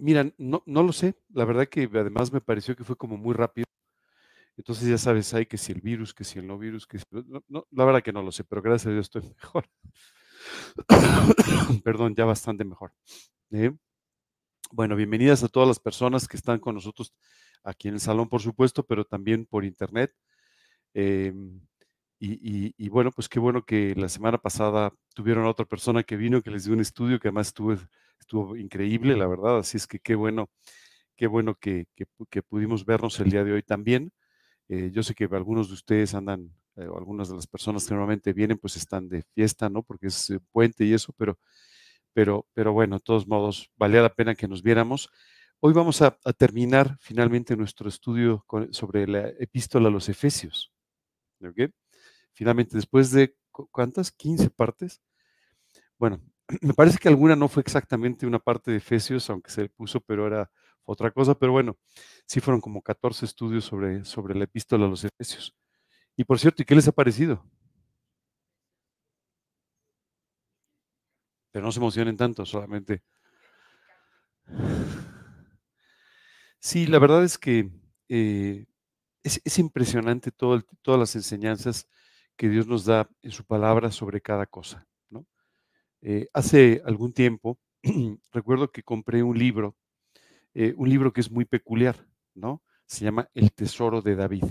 mira, no, no lo sé. La verdad que además me pareció que fue como muy rápido. Entonces ya sabes, hay que si el virus, que si el no virus, que si... no, la verdad que no lo sé, pero gracias a Dios estoy mejor. Perdón, ya bastante mejor. ¿eh? Bueno, bienvenidas a todas las personas que están con nosotros aquí en el salón, por supuesto, pero también por internet. Em, y, bueno, pues qué bueno que la semana pasada tuvieron a otra persona que vino, que les dio un estudio que además estuvo, estuvo increíble, la verdad. Así es que qué bueno, qué bueno que, que, pudimos vernos el día de hoy también. Eh, yo sé que algunos de ustedes andan, eh, algunas de las personas que normalmente vienen, pues están de fiesta, ¿no? Porque es eh, puente y eso, pero, pero, pero bueno, de todos modos, valía la pena que nos viéramos. Hoy vamos a, terminar finalmente nuestro estudio sobre la epístola a los Efesios. ¿Ok? finalmente después de, ¿cuántas? 15 partes. Bueno, me parece que alguna no fue exactamente una parte de Efesios, aunque se puso, pero era otra cosa, pero bueno, sí fueron como 14 estudios sobre, sobre la epístola a los Efesios. Y por cierto, ¿y qué les ha parecido? Pero no se emocionen tanto, solamente. Sí, la verdad es que eh, es, impresionante todo todas las enseñanzas que Dios nos da en su palabra sobre cada cosa. Eh, hace algún tiempo, recuerdo que compré un libro, eh, un libro que es muy peculiar, ¿no? Se llama El Tesoro de David.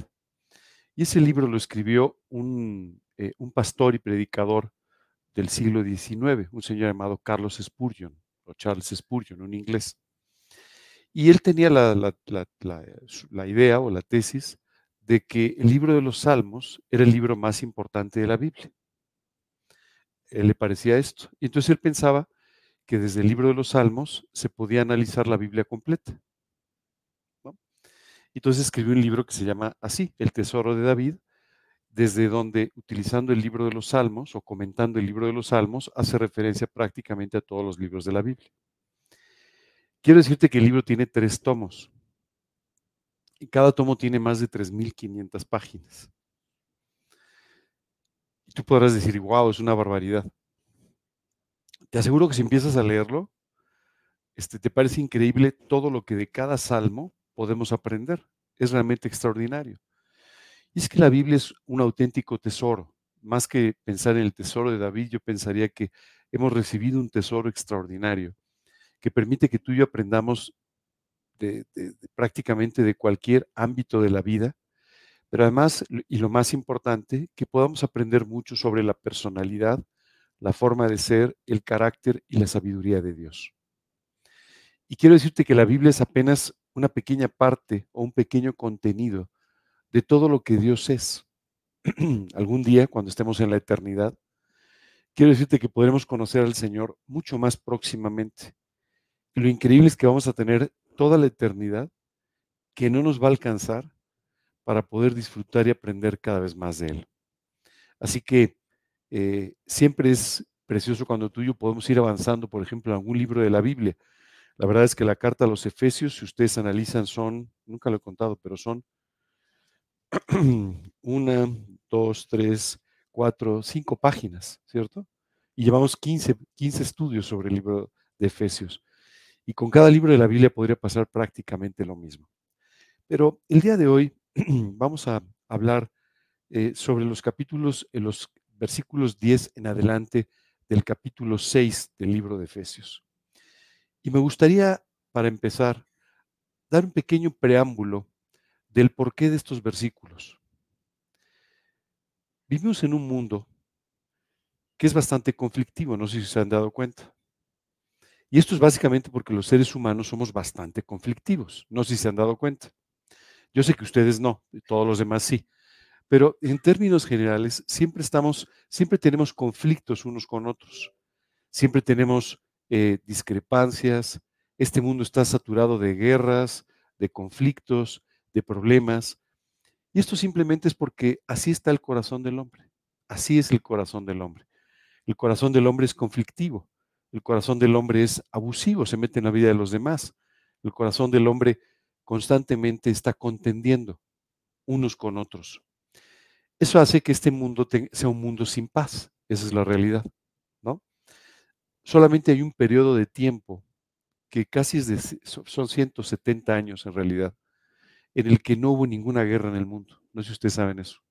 Y ese libro lo escribió un, eh, un pastor y predicador del siglo XIX, un señor llamado Carlos Spurgeon, o Charles Spurgeon, un inglés. Y él tenía la, la, la idea o la tesis de que el libro de los Salmos era el libro más importante de la Biblia. Él le parecía esto. Y entonces él pensaba que desde el libro de los Salmos se podía analizar la Biblia completa. Entonces escribió un libro que se llama así, El Tesoro de David, desde donde, utilizando el libro de los Salmos o comentando el libro de los Salmos, hace referencia prácticamente a todos los libros de la Biblia. Quiero decirte que el libro tiene tres tomos y cada tomo tiene más de 3.500 páginas. Y tú podrás decir, wow, es una barbaridad. Te aseguro que si empiezas a leerlo, este, te parece increíble todo lo que de cada salmo podemos aprender. Es realmente extraordinario. Y es que la Biblia es un auténtico tesoro. Más que pensar en el tesoro de David, yo pensaría que hemos recibido un tesoro extraordinario que permite que tú y yo aprendamos prácticamente de cualquier ámbito de la vida, pero además, y lo más importante, que podamos aprender mucho sobre la personalidad, la forma de ser, el carácter y la sabiduría de Dios. Y quiero decirte que la Biblia es apenas una pequeña parte o un pequeño contenido de todo lo que Dios es. Algún día, cuando estemos en la eternidad, quiero decirte que podremos conocer al Señor mucho más próximamente. Y lo increíble es que vamos a tener toda la eternidad que no nos va a alcanzar para poder disfrutar y aprender cada vez más de Él. Así que eh, siempre es precioso cuando tú y yo podemos ir avanzando, por ejemplo, en algún libro de la Biblia. La verdad es que la carta a los Efesios, si ustedes analizan, son, nunca lo he contado, pero son una, dos, tres, cuatro, cinco páginas, ¿cierto? Y llevamos 15, 15 estudios sobre el libro de Efesios. Y con cada libro de la Biblia podría pasar prácticamente lo mismo. Pero el día de hoy vamos a hablar eh, sobre los capítulos, en los versículos 10 en adelante del capítulo 6 del libro de Efesios. Y me gustaría, para empezar, dar un pequeño preámbulo del porqué de estos versículos. Vivimos en un mundo que es bastante conflictivo, no sé si se han dado cuenta. Y esto es básicamente porque los seres humanos somos bastante conflictivos. No sé si se han dado cuenta. Yo sé que ustedes no, todos los demás sí. Pero en términos generales, siempre estamos, siempre tenemos conflictos unos con otros. Siempre tenemos eh, discrepancias. Este mundo está saturado de guerras, de conflictos, de problemas. Y esto simplemente es porque así está el corazón del hombre. Así es el corazón del hombre. El corazón del hombre es conflictivo. El corazón del hombre es abusivo, se mete en la vida de los demás. El corazón del hombre constantemente está contendiendo unos con otros. Eso hace que este mundo sea un mundo sin paz. Esa es la realidad, ¿no? Solamente hay un periodo de tiempo que casi de, son 170 años en realidad, en el que no hubo ninguna guerra en el mundo. No sé si ustedes saben eso.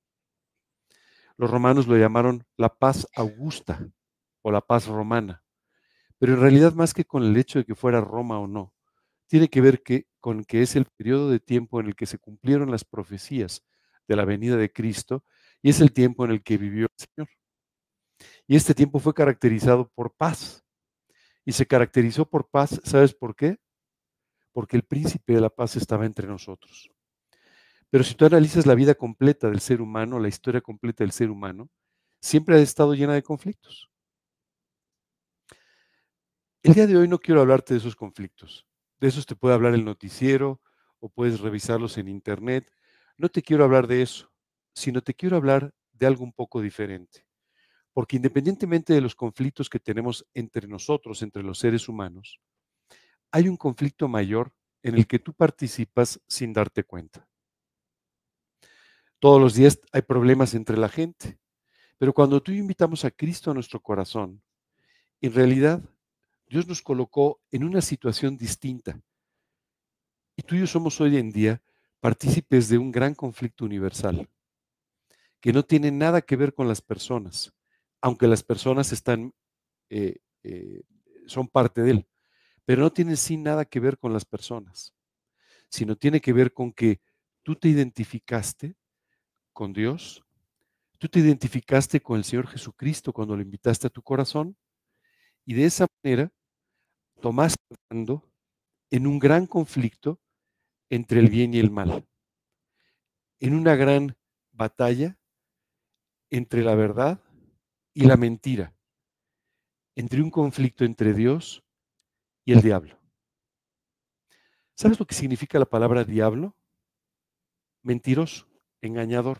Los romanos lo llamaron la paz augusta o la paz romana, pero en realidad más que con el hecho de que fuera Roma o no, tiene que ver que, con que es el periodo de tiempo en el que se cumplieron las profecías de la venida de Cristo y es el tiempo en el que vivió el Señor. Y este tiempo fue caracterizado por paz. Y se caracterizó por paz, ¿sabes por qué? Porque el príncipe de la paz estaba entre nosotros. Pero si tú analizas la vida completa del ser humano, la historia completa del ser humano, siempre ha estado llena de conflictos. El día de hoy no quiero hablarte de esos conflictos. De esos te puede hablar el noticiero o puedes revisarlos en internet. No te quiero hablar de eso, sino te quiero hablar de algo un poco diferente. Porque independientemente de los conflictos que tenemos entre nosotros, entre los seres humanos, hay un conflicto mayor en el que tú participas sin darte cuenta. Todos los días hay problemas entre la gente, pero cuando tú invitamos a Cristo a nuestro corazón, en realidad Dios nos colocó en una situación distinta. Y tú y yo somos hoy en día partícipes de un gran conflicto universal, que no tiene nada que ver con las personas, aunque las personas están, eh, eh, son parte de él, pero no tiene sin nada que ver con las personas, sino tiene que ver con que tú te identificaste con Dios, tú te identificaste con el Señor Jesucristo cuando lo invitaste a tu corazón, y de esa manera tomaste en un gran conflicto entre el bien y el mal, en una gran batalla entre la verdad y la mentira, entre un conflicto entre Dios y el diablo. ¿Sabes lo que significa la palabra diablo? Mentiroso, engañador.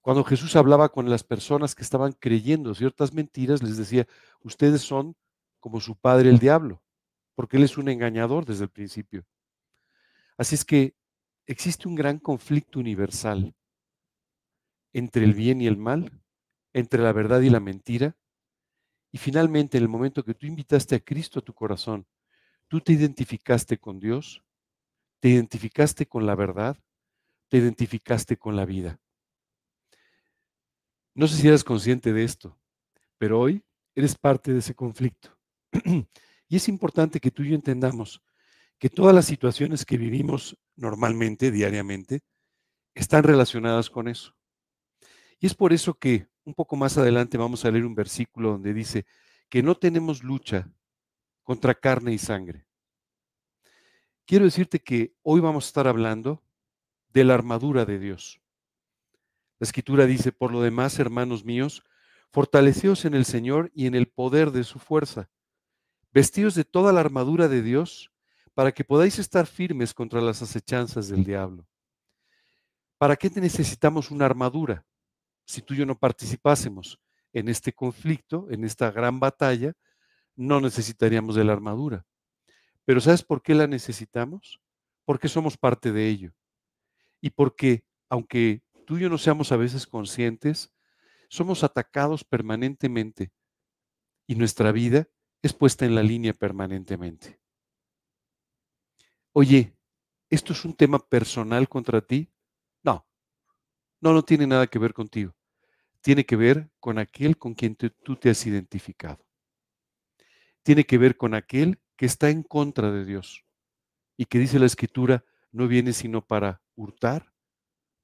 Cuando Jesús hablaba con las personas que estaban creyendo ciertas mentiras, les decía, ustedes son como su padre el diablo, porque él es un engañador desde el principio. Así es que existe un gran conflicto universal entre el bien y el mal, entre la verdad y la mentira. Y finalmente, en el momento que tú invitaste a Cristo a tu corazón, tú te identificaste con Dios, te identificaste con la verdad, te identificaste con la vida. No sé si eres consciente de esto, pero hoy eres parte de ese conflicto. y es importante que tú y yo entendamos que todas las situaciones que vivimos normalmente, diariamente, están relacionadas con eso. Y es por eso que un poco más adelante vamos a leer un versículo donde dice que no tenemos lucha contra carne y sangre. Quiero decirte que hoy vamos a estar hablando de la armadura de Dios. La escritura dice, por lo demás, hermanos míos, fortaleceos en el Señor y en el poder de su fuerza, vestidos de toda la armadura de Dios, para que podáis estar firmes contra las acechanzas del diablo. ¿Para qué necesitamos una armadura? Si tú y yo no participásemos en este conflicto, en esta gran batalla, no necesitaríamos de la armadura. Pero ¿sabes por qué la necesitamos? Porque somos parte de ello. Y porque, aunque tú y yo no seamos a veces conscientes, somos atacados permanentemente y nuestra vida es puesta en la línea permanentemente. Oye, ¿esto es un tema personal contra ti? No, no, no tiene nada que ver contigo. Tiene que ver con aquel con quien tú te has identificado. Tiene que ver con aquel que está en contra de Dios y que dice la escritura, no viene sino para hurtar,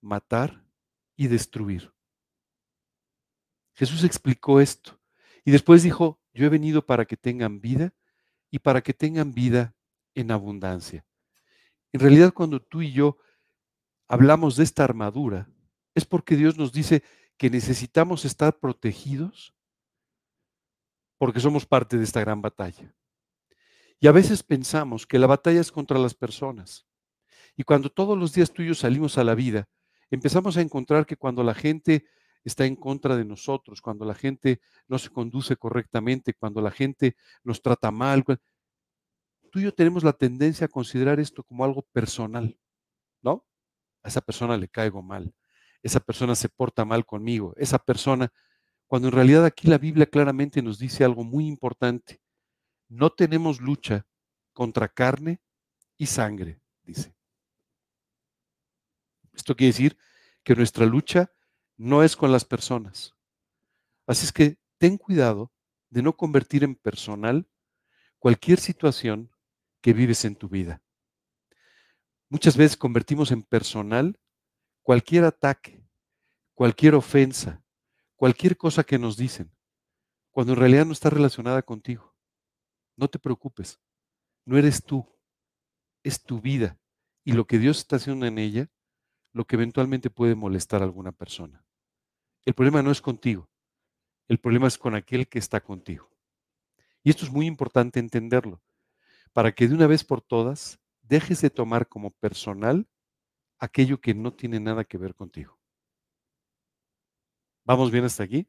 matar y destruir. Jesús explicó esto y después dijo, yo he venido para que tengan vida y para que tengan vida en abundancia. En realidad, cuando tú y yo hablamos de esta armadura, es porque Dios nos dice que necesitamos estar protegidos porque somos parte de esta gran batalla. Y a veces pensamos que la batalla es contra las personas. Y cuando todos los días yo salimos a la vida, empezamos a encontrar que cuando la gente está en contra de nosotros, cuando la gente no se conduce correctamente, cuando la gente nos trata mal, tú y yo tenemos la tendencia a considerar esto como algo personal, ¿no? A esa persona le caigo mal, esa persona se porta mal conmigo, esa persona, cuando en realidad aquí la Biblia claramente nos dice algo muy importante. No tenemos lucha contra carne y sangre, dice. Esto quiere decir que nuestra lucha no es con las personas. Así es que ten cuidado de no convertir en personal cualquier situación que vives en tu vida. Muchas veces convertimos en personal cualquier ataque, cualquier ofensa, cualquier cosa que nos dicen, cuando en realidad no está relacionada contigo. No te preocupes, no eres tú, es tu vida y lo que Dios está haciendo en ella, lo que eventualmente puede molestar a alguna persona. El problema no es contigo, el problema es con aquel que está contigo. Y esto es muy importante entenderlo, para que de una vez por todas dejes de tomar como personal aquello que no tiene nada que ver contigo. ¿Vamos bien hasta aquí?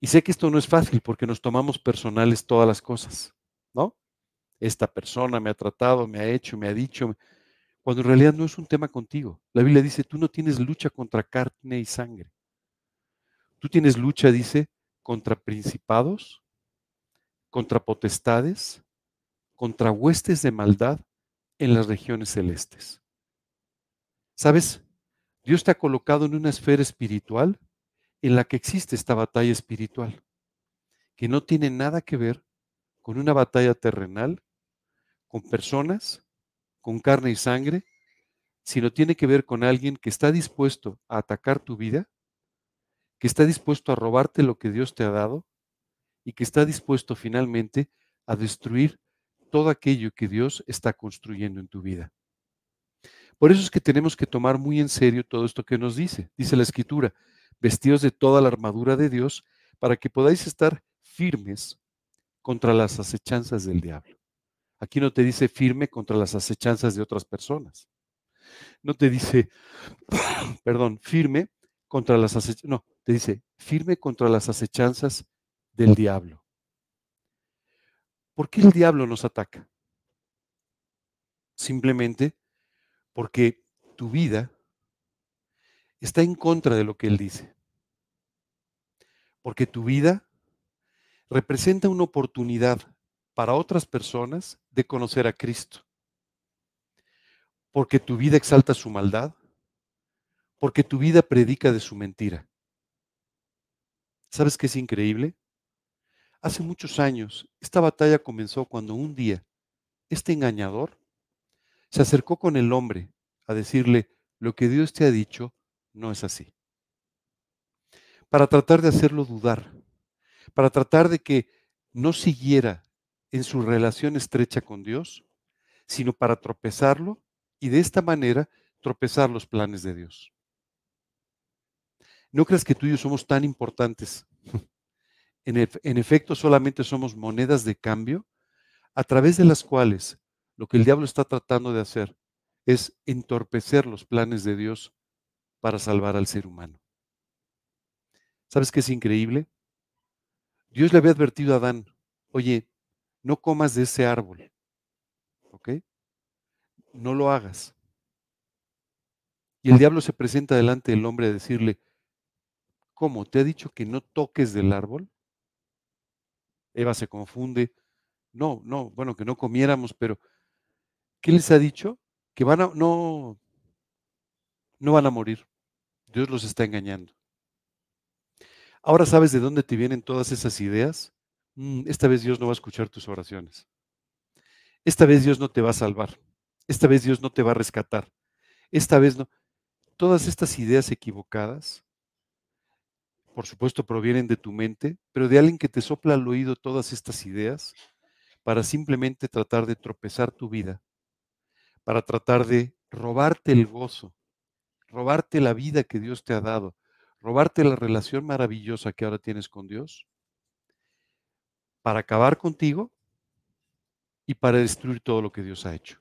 Y sé que esto no es fácil porque nos tomamos personales todas las cosas, ¿no? Esta persona me ha tratado, me ha hecho, me ha dicho, cuando en realidad no es un tema contigo. La Biblia dice, tú no tienes lucha contra carne y sangre. Tú tienes lucha, dice, contra principados, contra potestades, contra huestes de maldad en las regiones celestes. ¿Sabes? Dios te ha colocado en una esfera espiritual en la que existe esta batalla espiritual, que no tiene nada que ver con una batalla terrenal, con personas, con carne y sangre, sino tiene que ver con alguien que está dispuesto a atacar tu vida, que está dispuesto a robarte lo que Dios te ha dado y que está dispuesto finalmente a destruir todo aquello que Dios está construyendo en tu vida. Por eso es que tenemos que tomar muy en serio todo esto que nos dice. Dice la escritura, vestidos de toda la armadura de Dios, para que podáis estar firmes contra las acechanzas del diablo. Aquí no te dice firme contra las acechanzas de otras personas. No te dice, perdón, firme contra las acechanzas, no, te dice firme contra las acechanzas del diablo. ¿Por qué el diablo nos ataca? Simplemente porque tu vida está en contra de lo que Él dice. Porque tu vida representa una oportunidad para otras personas de conocer a Cristo. Porque tu vida exalta su maldad. Porque tu vida predica de su mentira. ¿Sabes qué es increíble? Hace muchos años, esta batalla comenzó cuando un día este engañador se acercó con el hombre a decirle, lo que Dios te ha dicho no es así. Para tratar de hacerlo dudar, para tratar de que no siguiera en su relación estrecha con Dios, sino para tropezarlo y de esta manera tropezar los planes de Dios. No creas que tú y yo somos tan importantes. En, efecto, solamente somos monedas de cambio a través de las cuales lo que el diablo está tratando de hacer es entorpecer los planes de Dios para salvar al ser humano. ¿Sabes qué es increíble? Dios le había advertido a Adán, oye, no comas de ese árbol, ¿ok? No lo hagas. Y el diablo se presenta delante del hombre a decirle, ¿cómo? ¿Te ha dicho que no toques del árbol? Eva se confunde. No, no, bueno, que no comiéramos, pero ¿qué les ha dicho? Que van a, no, no van a morir. Dios los está engañando. Ahora sabes de dónde te vienen todas esas ideas. Mm, esta vez Dios no va a escuchar tus oraciones. Esta vez Dios no te va a salvar. Esta vez Dios no te va a rescatar. Esta vez no. Todas estas ideas equivocadas, por supuesto, provienen de tu mente, pero de alguien que te sopla al oído todas estas ideas para simplemente tratar de tropezar tu vida, para tratar de robarte el gozo, robarte la vida que Dios te ha dado, robarte la relación maravillosa que ahora tienes con Dios, para acabar contigo y para destruir todo lo que Dios ha hecho.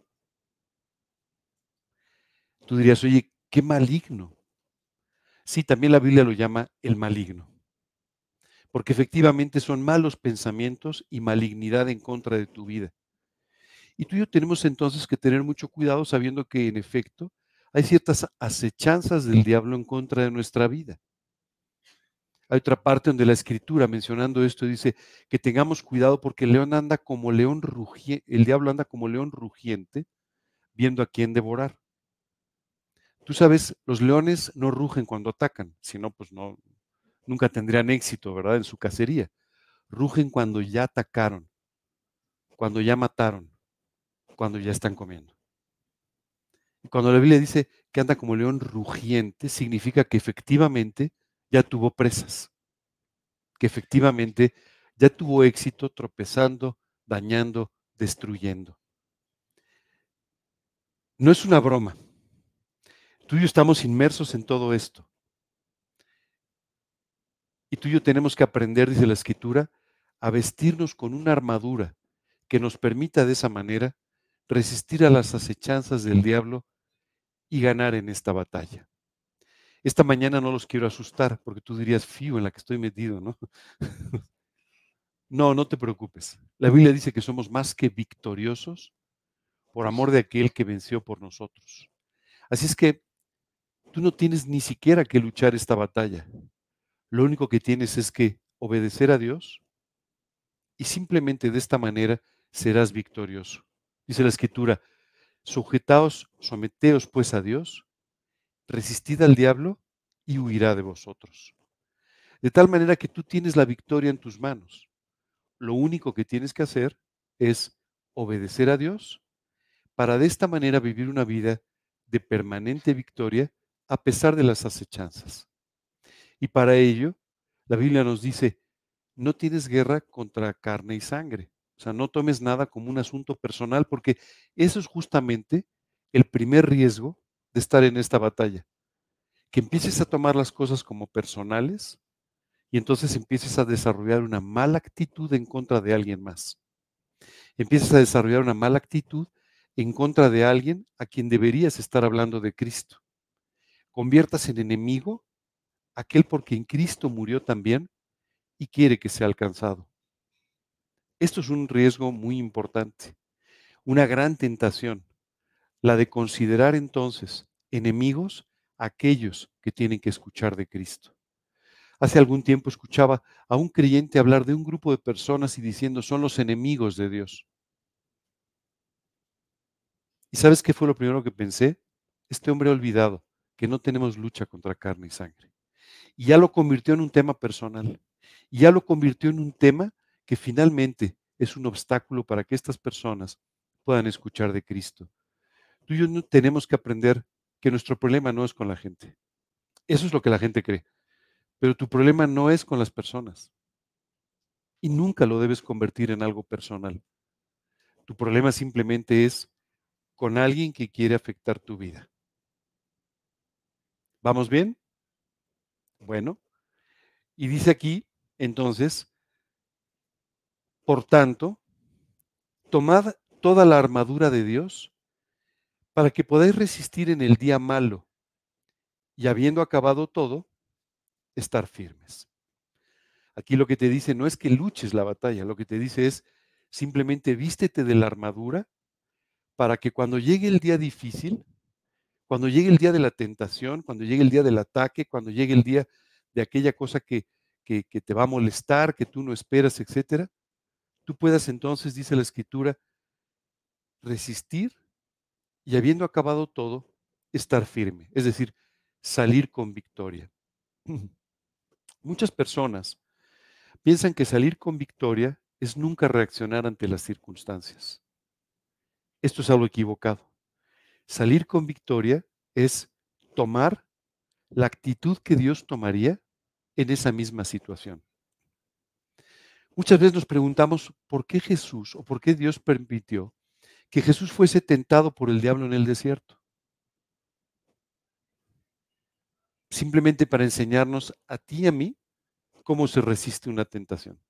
Tú dirías, oye, qué maligno. Sí, también la Biblia lo llama el maligno, porque efectivamente son malos pensamientos y malignidad en contra de tu vida. Y tú y yo tenemos entonces que tener mucho cuidado sabiendo que en efecto hay ciertas acechanzas del diablo en contra de nuestra vida. Hay otra parte donde la escritura, mencionando esto, dice que tengamos cuidado porque el león anda como león rugiente, el diablo anda como león rugiente, viendo a quién devorar. Tú sabes, los leones no rugen cuando atacan, sino pues no, nunca tendrían éxito, ¿verdad? En su cacería. Rugen cuando ya atacaron, cuando ya mataron, cuando ya están comiendo. Y cuando la Biblia dice que anda como león rugiente, significa que efectivamente ya tuvo presas, que efectivamente ya tuvo éxito tropezando, dañando, destruyendo. No es una broma. Tú y yo estamos inmersos en todo esto. Y tú y yo tenemos que aprender, dice la escritura, a vestirnos con una armadura que nos permita de esa manera resistir a las acechanzas del diablo y ganar en esta batalla. Esta mañana no los quiero asustar, porque tú dirías, fío, en la que estoy metido, ¿no? no, no te preocupes. La Biblia dice que somos más que victoriosos por amor de aquel que venció por nosotros. Así es que tú no tienes ni siquiera que luchar esta batalla. Lo único que tienes es que obedecer a Dios y simplemente de esta manera serás victorioso. Dice la escritura, sujetaos, someteos pues a Dios resistid al diablo y huirá de vosotros. De tal manera que tú tienes la victoria en tus manos. Lo único que tienes que hacer es obedecer a Dios para de esta manera vivir una vida de permanente victoria a pesar de las acechanzas. Y para ello, la Biblia nos dice, no tienes guerra contra carne y sangre. O sea, no tomes nada como un asunto personal, porque eso es justamente el primer riesgo de estar en esta batalla. Que empieces a tomar las cosas como personales y entonces empieces a desarrollar una mala actitud en contra de alguien más. Empieces a desarrollar una mala actitud en contra de alguien a quien deberías estar hablando de Cristo. Conviertas en enemigo aquel por quien Cristo murió también y quiere que sea alcanzado. Esto es un riesgo muy importante, una gran tentación la de considerar entonces enemigos aquellos que tienen que escuchar de Cristo. Hace algún tiempo escuchaba a un creyente hablar de un grupo de personas y diciendo son los enemigos de Dios. ¿Y sabes qué fue lo primero que pensé? Este hombre olvidado que no tenemos lucha contra carne y sangre. Y ya lo convirtió en un tema personal. Y ya lo convirtió en un tema que finalmente es un obstáculo para que estas personas puedan escuchar de Cristo. Tú y yo tenemos que aprender que nuestro problema no es con la gente. Eso es lo que la gente cree. Pero tu problema no es con las personas. Y nunca lo debes convertir en algo personal. Tu problema simplemente es con alguien que quiere afectar tu vida. ¿Vamos bien? Bueno. Y dice aquí, entonces, por tanto, tomad toda la armadura de Dios para que podáis resistir en el día malo y habiendo acabado todo, estar firmes. Aquí lo que te dice no es que luches la batalla, lo que te dice es simplemente vístete de la armadura para que cuando llegue el día difícil, cuando llegue el día de la tentación, cuando llegue el día del ataque, cuando llegue el día de aquella cosa que, que, que te va a molestar, que tú no esperas, etcétera, tú puedas entonces, dice la escritura, resistir y habiendo acabado todo, estar firme, es decir, salir con victoria. Muchas personas piensan que salir con victoria es nunca reaccionar ante las circunstancias. Esto es algo equivocado. Salir con victoria es tomar la actitud que Dios tomaría en esa misma situación. Muchas veces nos preguntamos por qué Jesús o por qué Dios permitió que Jesús fuese tentado por el diablo en el desierto. Simplemente para enseñarnos a ti y a mí cómo se resiste una tentación.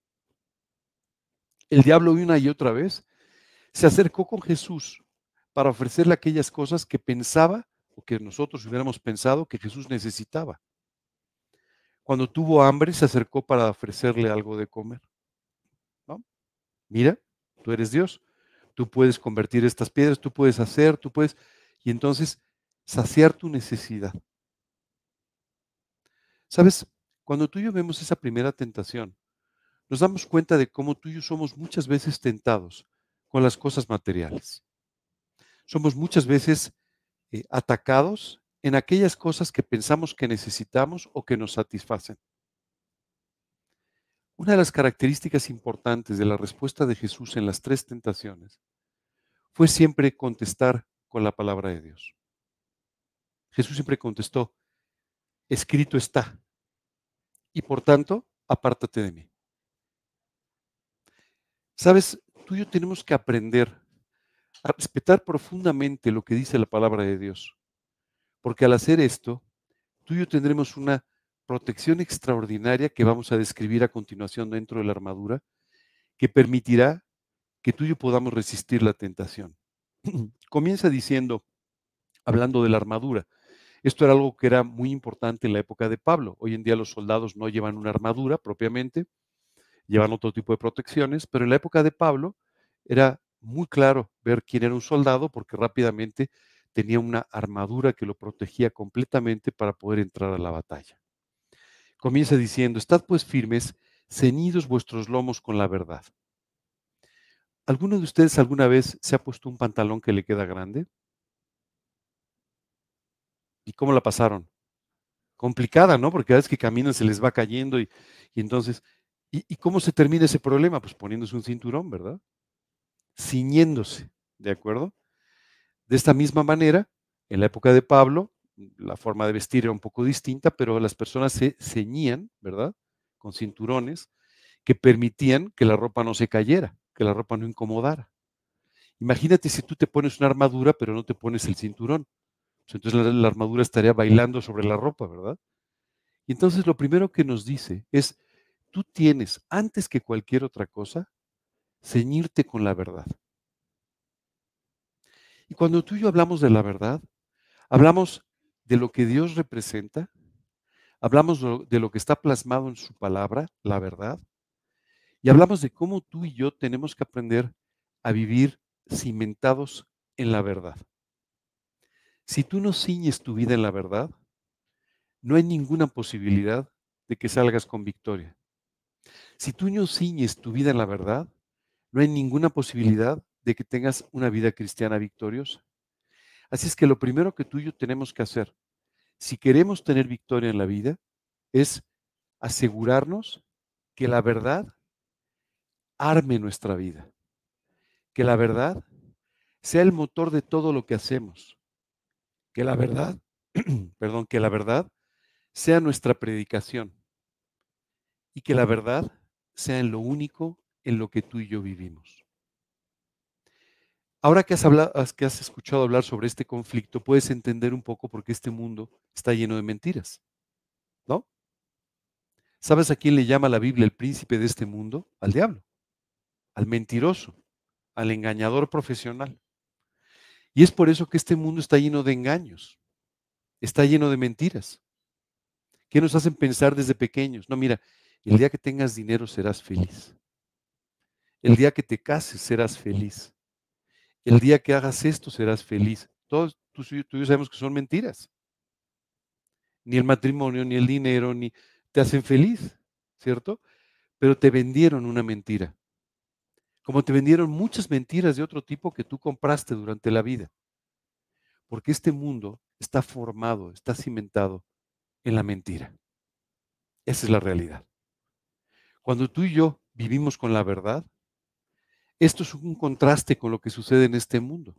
El diablo una y otra vez se acercó con Jesús para ofrecerle aquellas cosas que pensaba o que nosotros hubiéramos pensado que Jesús necesitaba. Cuando tuvo hambre se acercó para ofrecerle algo de comer. Mira, tú eres Dios tú puedes convertir estas piedras, tú puedes hacer, tú puedes, y entonces saciar tu necesidad. ¿Sabes? cuando tú y yo vemos esa primera tentación, nos damos cuenta de cómo tú y yo somos muchas veces tentados con las cosas materiales. Somos muchas veces eh, atacados en aquellas cosas que pensamos que necesitamos o que nos satisfacen. Una de las características importantes de la respuesta de Jesús en las tres tentaciones fue siempre contestar con la palabra de Dios. Jesús siempre contestó, escrito está, y por tanto, apártate de mí. Sabes, tú y yo tenemos que aprender respetar profundamente lo que dice la palabra de Dios, porque al hacer esto, tú y yo tendremos una protección extraordinaria que vamos a describir a continuación dentro de la armadura, que permitirá que tú y yo podamos resistir la tentación. Comienza diciendo, hablando de la armadura, esto era algo que era muy importante en la época de Pablo. Hoy en día los soldados no llevan una armadura propiamente, llevan otro tipo de protecciones, pero en la época de Pablo era muy claro ver quién era un soldado porque rápidamente tenía una armadura que lo protegía completamente para poder entrar a la batalla. Comienza diciendo, estad pues firmes, ceñidos vuestros lomos con la verdad. ¿Alguno de ustedes alguna vez se ha puesto un pantalón que le queda grande? ¿Y cómo la pasaron? Complicada, ¿no? Porque cada vez que caminan se les va cayendo y, entonces, ¿y, cómo se termina ese problema? Pues poniéndose un cinturón, ¿verdad? Ciñéndose, ¿de acuerdo? De esta misma manera, en la época de Pablo, la forma de vestir era un poco distinta, pero las personas se ceñían, ¿verdad? Con cinturones que permitían que la ropa no se cayera, que la ropa no incomodara. Imagínate si tú te pones una armadura, pero no te pones el cinturón. Pues, entonces la, armadura estaría bailando sobre la ropa, ¿verdad? Y entonces lo primero que nos dice es, tú tienes, antes que cualquier otra cosa, ceñirte con la verdad. Y cuando tú y yo hablamos de la verdad, hablamos de lo que Dios representa, hablamos de lo que está plasmado en su palabra, la verdad, y hablamos de cómo tú y yo tenemos que aprender a vivir cimentados en la verdad. Si tú no ciñes tu vida en la verdad, no hay ninguna posibilidad de que salgas con victoria. Si tú no ciñes tu vida en la verdad, no hay ninguna posibilidad de que tengas una vida cristiana victoriosa. Así es que lo primero que tú y yo tenemos que hacer, si queremos tener victoria en la vida, es asegurarnos que la verdad arme nuestra vida, que la verdad sea el motor de todo lo que hacemos, que la verdad, perdón, que la verdad sea nuestra predicación y que la verdad sea en lo único en lo que tú y yo vivimos. Ahora que has, escuchado hablar sobre este conflicto, puedes entender un poco por qué este mundo está lleno de mentiras, ¿no? ¿Sabes a quién le llama la Biblia el príncipe de este mundo? Al diablo, al mentiroso, al engañador profesional. Y es por eso que este mundo está lleno de engaños, está lleno de mentiras, que nos hacen pensar desde pequeños. No, mira, el día que tengas dinero serás feliz. El día que te cases serás feliz. El día que hagas esto serás feliz. Todos tú, tú y yo sabemos que son mentiras. Ni el matrimonio, ni el dinero, ni te hacen feliz, ¿cierto? Pero te vendieron una mentira como te vendieron muchas mentiras de otro tipo que tú compraste durante la vida. Porque este mundo está formado, está cimentado en la mentira. Esa es la realidad. Cuando tú y yo vivimos con la verdad, esto es un contraste con lo que sucede en este mundo.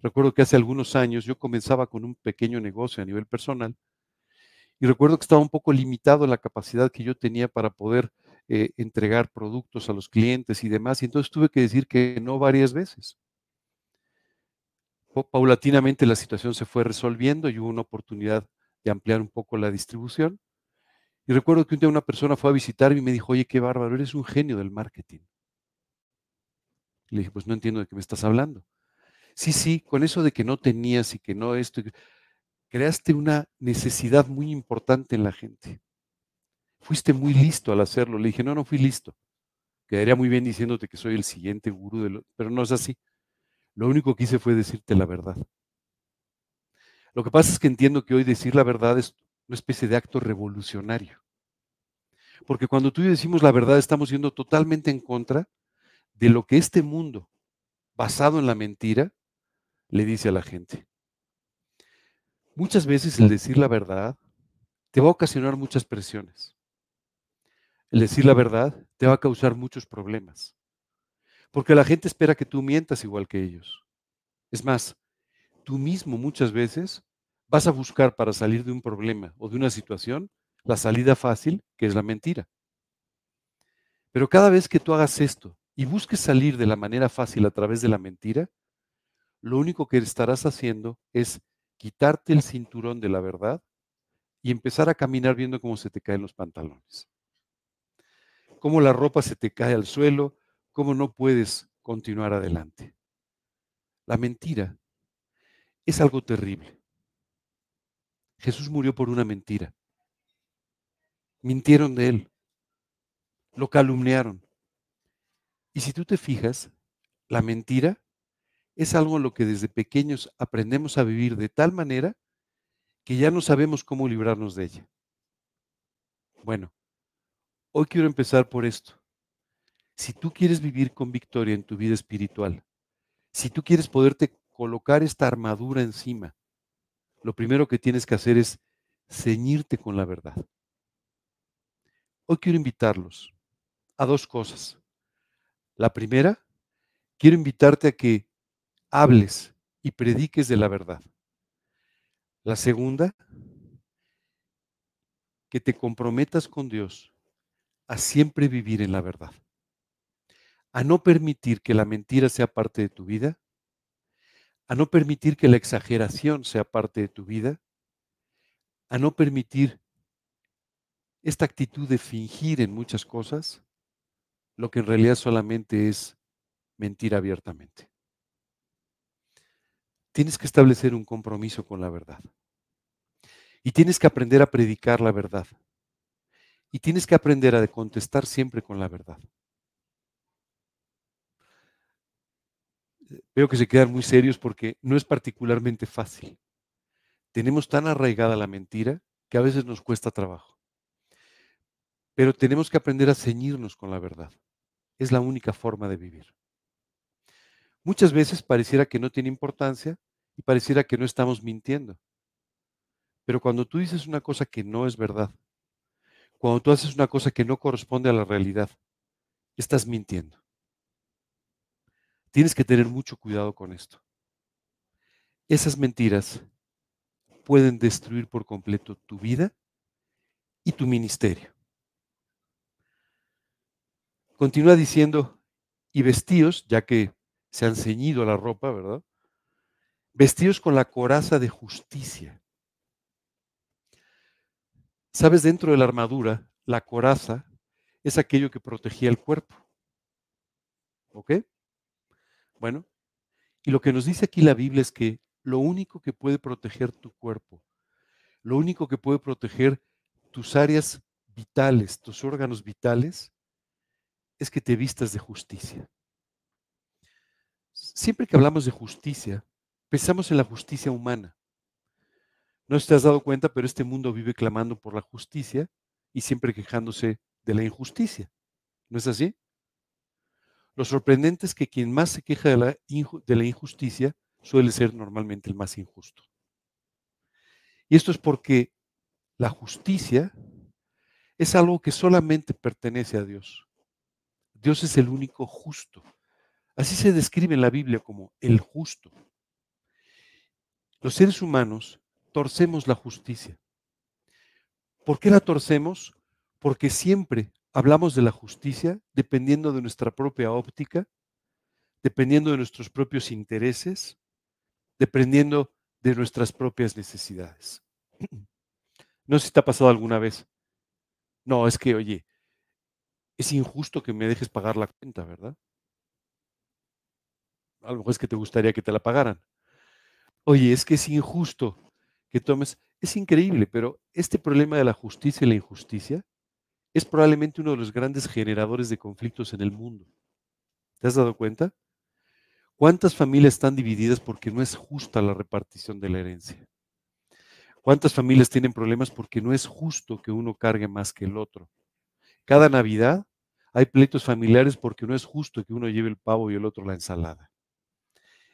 Recuerdo que hace algunos años yo comenzaba con un pequeño negocio a nivel personal y recuerdo que estaba un poco limitado en la capacidad que yo tenía para poder eh, entregar productos a los clientes y demás, y entonces tuve que decir que no varias veces. Paulatinamente la situación se fue resolviendo y hubo una oportunidad de ampliar un poco la distribución. Y recuerdo que un día una persona fue a visitarme y me dijo, oye, qué bárbaro, eres un genio del marketing. Le dije, pues no entiendo de qué me estás hablando. Sí, sí, con eso de que no tenías y que no esto, creaste una necesidad muy importante en la gente fuiste muy listo al hacerlo. Le dije, no, no fui listo. Quedaría muy bien diciéndote que soy el siguiente gurú, de lo... pero no es así. Lo único que hice fue decirte la verdad. Lo que pasa es que entiendo que hoy decir la verdad es una especie de acto revolucionario. Porque cuando tú y yo decimos la verdad, estamos yendo totalmente en contra de lo que este mundo, basado en la mentira, le dice a la gente. Muchas veces el decir la verdad te va a ocasionar muchas presiones. El decir la verdad te va a causar muchos problemas. Porque la gente espera que tú mientas igual que ellos. Es más, tú mismo muchas veces vas a buscar para salir de un problema o de una situación la salida fácil, que es la mentira. Pero cada vez que tú hagas esto y busques salir de la manera fácil a través de la mentira, lo único que estarás haciendo es quitarte el cinturón de la verdad y empezar a caminar viendo cómo se te caen los pantalones. Cómo la ropa se te cae al suelo, cómo no puedes continuar adelante. La mentira es algo terrible. Jesús murió por una mentira. Mintieron de él. Lo calumniaron. Y si tú te fijas, la mentira es algo en lo que desde pequeños aprendemos a vivir de tal manera que ya no sabemos cómo librarnos de ella. Bueno, hoy quiero empezar por esto. Si tú quieres vivir con victoria en tu vida espiritual, si tú quieres poderte colocar esta armadura encima, lo primero que tienes que hacer es ceñirte con la verdad. Hoy quiero invitarlos a dos cosas. La primera, quiero invitarte a que hables y prediques de la verdad. La segunda, que te comprometas con Dios a siempre vivir en la verdad, a no permitir que la mentira sea parte de tu vida, a no permitir que la exageración sea parte de tu vida, a no permitir esta actitud de fingir en muchas cosas lo que en realidad solamente es mentir abiertamente. Tienes que establecer un compromiso con la verdad. Y tienes que aprender a predicar la verdad. Y tienes que aprender a contestar siempre con la verdad. Veo que se quedan muy serios porque no es particularmente fácil. Tenemos tan arraigada la mentira que a veces nos cuesta trabajo. Pero tenemos que aprender a ceñirnos con la verdad. Es la única forma de vivir. Muchas veces pareciera que no tiene importancia y pareciera que no estamos mintiendo. Pero cuando tú dices una cosa que no es verdad, cuando tú haces una cosa que no corresponde a la realidad, estás mintiendo. Tienes que tener mucho cuidado con esto. Esas mentiras pueden destruir por completo tu vida y tu ministerio. Continúa diciendo, y vestíos, ya que se han ceñido la ropa, ¿verdad? Vestidos con la coraza de justicia. Sabes, dentro de la armadura, la coraza es aquello que protegía el cuerpo. ¿Ok? Bueno, y lo que nos dice aquí la Biblia es que lo único que puede proteger tu cuerpo, lo único que puede proteger tus áreas vitales, tus órganos vitales, es que te vistas de justicia. Siempre que hablamos de justicia, pensamos en la justicia humana. No te has dado cuenta, pero este mundo vive clamando por la justicia y siempre quejándose de la injusticia. ¿No es así? Lo sorprendente es que quien más se queja de la, de la injusticia suele ser normalmente el más injusto. Y esto es porque la justicia es algo que solamente pertenece a Dios. Dios es el único justo. Así se describe en la Biblia como el justo. Los seres humanos torcemos la justicia. ¿Por qué la torcemos? Porque siempre hablamos de la justicia dependiendo de nuestra propia óptica, dependiendo de nuestros propios intereses, dependiendo de nuestras propias necesidades. No sé si te ha pasado alguna vez. No, es que, oye, es injusto que me dejes pagar la cuenta, ¿verdad? A lo mejor es que te gustaría que te la pagaran. Oye, es que es injusto que tomes. Es increíble, pero este problema de la justicia y la injusticia es probablemente uno de los grandes generadores de conflictos en el mundo. ¿Te has dado cuenta? ¿Cuántas familias están divididas porque no es justa la repartición de la herencia? ¿Cuántas familias tienen problemas porque no es justo que uno cargue más que el otro? Cada Navidad hay pleitos familiares porque no es justo que uno lleve el pavo y el otro la ensalada.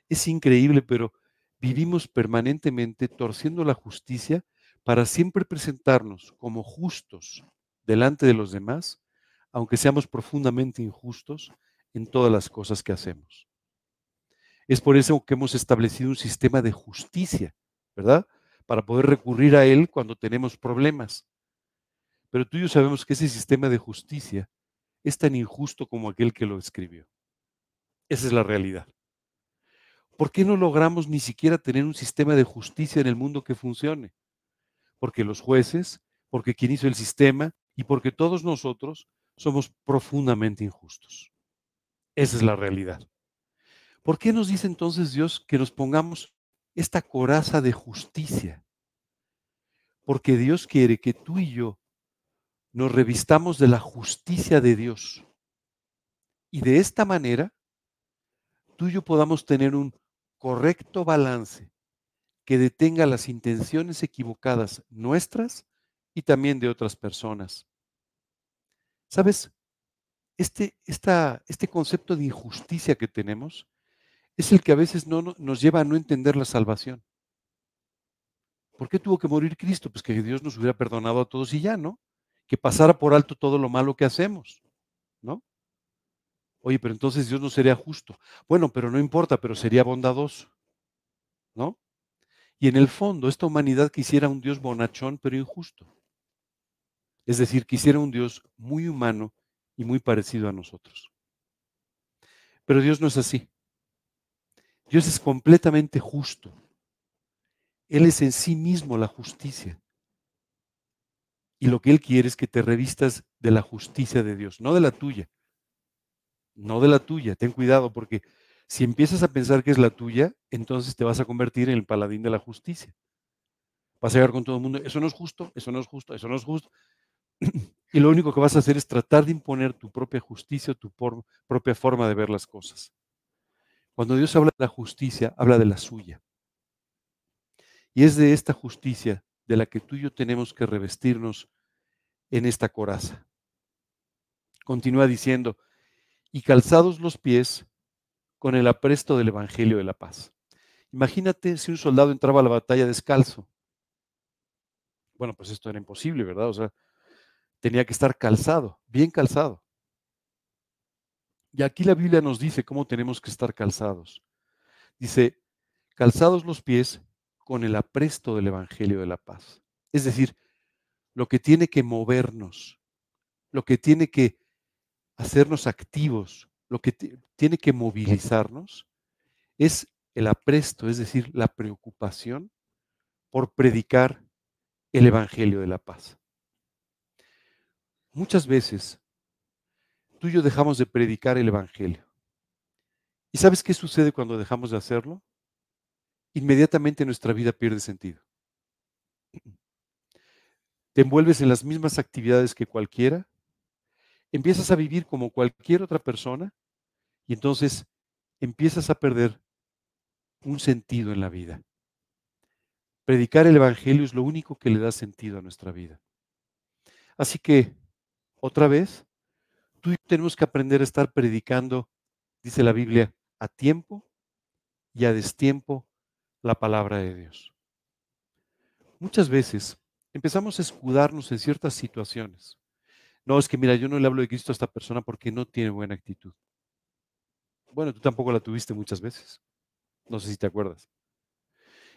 Es increíble, pero vivimos permanentemente torciendo la justicia para siempre presentarnos como justos delante de los demás, aunque seamos profundamente injustos en todas las cosas que hacemos. Es por eso que hemos establecido un sistema de justicia, ¿verdad? Para poder recurrir a él cuando tenemos problemas. Pero tú y yo sabemos que ese sistema de justicia es tan injusto como aquel que lo escribió. Esa es la realidad. ¿Por qué no logramos ni siquiera tener un sistema de justicia en el mundo que funcione? Porque los jueces, porque quien hizo el sistema y porque todos nosotros somos profundamente injustos. Esa es la realidad. ¿Por qué nos dice entonces Dios que nos pongamos esta coraza de justicia? Porque Dios quiere que tú y yo nos revistamos de la justicia de Dios. Y de esta manera, tú y yo podamos tener un correcto balance que detenga las intenciones equivocadas nuestras y también de otras personas. ¿Sabes? Este, este concepto de injusticia que tenemos es el que a veces no, nos lleva a no entender la salvación. ¿Por qué tuvo que morir Cristo? Pues que Dios nos hubiera perdonado a todos y ya, ¿no? Que pasara por alto todo lo malo que hacemos, ¿no? Oye, pero entonces Dios no sería justo. Bueno, pero no importa, pero sería bondadoso, ¿no? Y en el fondo, esta humanidad quisiera un Dios bonachón, pero injusto. Es decir, quisiera un Dios muy humano y muy parecido a nosotros. Pero Dios no es así. Dios es completamente justo. Él es en sí mismo la justicia. Y lo que Él quiere es que te revistas de la justicia de Dios, no de la tuya. No de la tuya. Ten cuidado porque si empiezas a pensar que es la tuya, entonces te vas a convertir en el paladín de la justicia. Vas a llegar con todo el mundo, eso no es justo, eso no es justo, eso no es justo. Y lo único que vas a hacer es tratar de imponer tu propia justicia, tu propia forma de ver las cosas. Cuando Dios habla de la justicia, habla de la suya. Y es de esta justicia de la que tú y yo tenemos que revestirnos en esta coraza. Continúa diciendo, y calzados los pies con el apresto del Evangelio de la paz. Imagínate si un soldado entraba a la batalla descalzo. Bueno, pues esto era imposible, ¿verdad? O sea, tenía que estar calzado, bien calzado. Y aquí la Biblia nos dice cómo tenemos que estar calzados. Dice, calzados los pies con el apresto del Evangelio de la paz. Es decir, lo que tiene que movernos, lo que tiene que hacernos activos, lo que tiene que movilizarnos, es el apresto, es decir, la preocupación por predicar el Evangelio de la paz. Muchas veces tú y yo dejamos de predicar el Evangelio. ¿Y sabes qué sucede cuando dejamos de hacerlo? Inmediatamente nuestra vida pierde sentido. Te envuelves en las mismas actividades que cualquiera, empiezas a vivir como cualquier otra persona y entonces empiezas a perder un sentido en la vida. Predicar el Evangelio es lo único que le da sentido a nuestra vida. Así que, otra vez, tú tenemos que aprender a estar predicando, dice la Biblia, a tiempo y a destiempo la palabra de Dios. Muchas veces empezamos a escudarnos en ciertas situaciones. No, es que mira, yo no le hablo de Cristo a esta persona porque no tiene buena actitud. Bueno, tú tampoco la tuviste muchas veces. No sé si te acuerdas.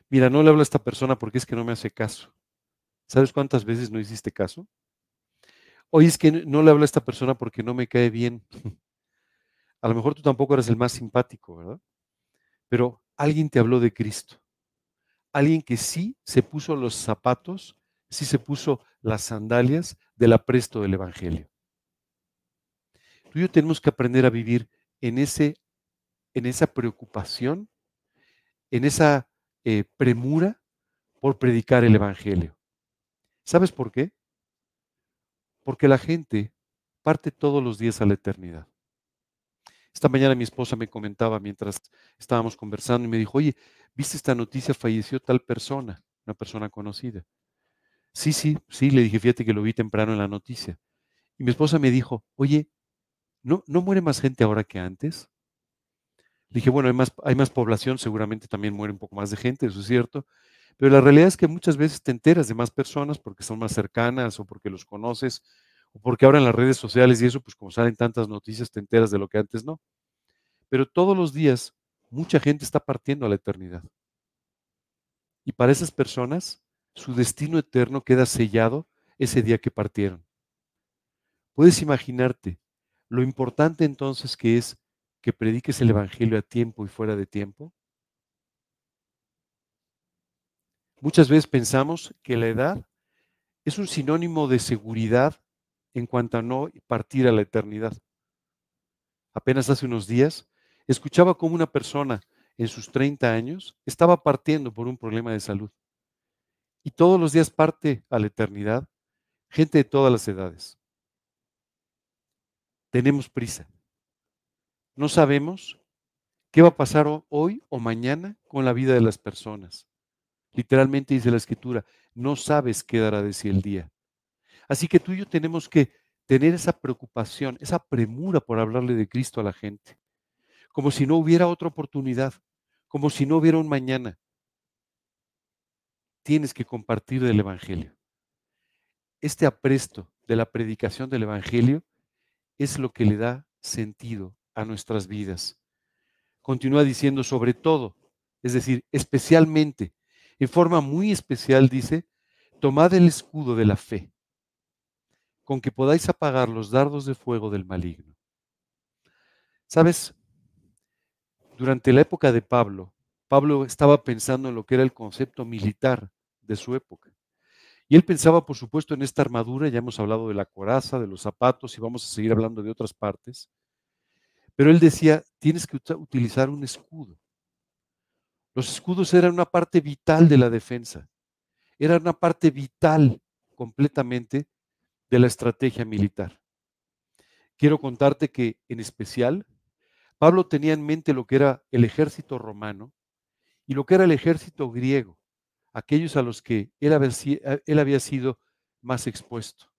Mira, no le hablo a esta persona porque es que no me hace caso. ¿Sabes cuántas veces no hiciste caso? Oye, es que no le habla a esta persona porque no me cae bien. A lo mejor tú tampoco eres el más simpático, ¿verdad? Pero alguien te habló de Cristo. Alguien que sí se puso los zapatos, sí se puso las sandalias del apresto del Evangelio. Tú y yo tenemos que aprender a vivir en, ese, en esa preocupación, en esa eh, premura por predicar el Evangelio. ¿Sabes por qué? Porque la gente parte todos los días a la eternidad. Esta mañana mi esposa me comentaba mientras estábamos conversando y me dijo, oye, ¿viste esta noticia? Falleció tal persona, una persona conocida. Sí, sí, sí, le dije, fíjate que lo vi temprano en la noticia. Y mi esposa me dijo, oye, ¿no, ¿no muere más gente ahora que antes? Le dije, bueno, hay más, hay más población, seguramente también muere un poco más de gente, eso es cierto. Pero la realidad es que muchas veces te enteras de más personas porque son más cercanas o porque los conoces o porque ahora en las redes sociales y eso, pues como salen tantas noticias, te enteras de lo que antes no. Pero todos los días mucha gente está partiendo a la eternidad. Y para esas personas, su destino eterno queda sellado ese día que partieron. Puedes imaginarte lo importante entonces que es que prediques el Evangelio a tiempo y fuera de tiempo. Muchas veces pensamos que la edad es un sinónimo de seguridad en cuanto a no partir a la eternidad. Apenas hace unos días escuchaba cómo una persona en sus 30 años estaba partiendo por un problema de salud. Y todos los días parte a la eternidad gente de todas las edades. Tenemos prisa. No sabemos qué va a pasar hoy o mañana con la vida de las personas. Literalmente dice la escritura, no sabes qué dará de sí el día. Así que tú y yo tenemos que tener esa preocupación, esa premura por hablarle de Cristo a la gente como si no hubiera otra oportunidad, como si no hubiera un mañana. Tienes que compartir del Evangelio. Este apresto de la predicación del Evangelio es lo que le da sentido a nuestras vidas. Continúa diciendo sobre todo, es decir, especialmente, en forma muy especial dice, tomad el escudo de la fe, con que podáis apagar los dardos de fuego del maligno. ¿Sabes? durante la época de Pablo, Pablo estaba pensando en lo que era el concepto militar de su época. Y él pensaba, por supuesto, en esta armadura, ya hemos hablado de la coraza, de los zapatos y vamos a seguir hablando de otras partes. Pero él decía, tienes que utilizar un escudo. Los escudos eran una parte vital de la defensa, eran una parte vital completamente de la estrategia militar. Quiero contarte que en especial Pablo tenía en mente lo que era el ejército romano y lo que era el ejército griego, aquellos a los que él había, sido más expuesto.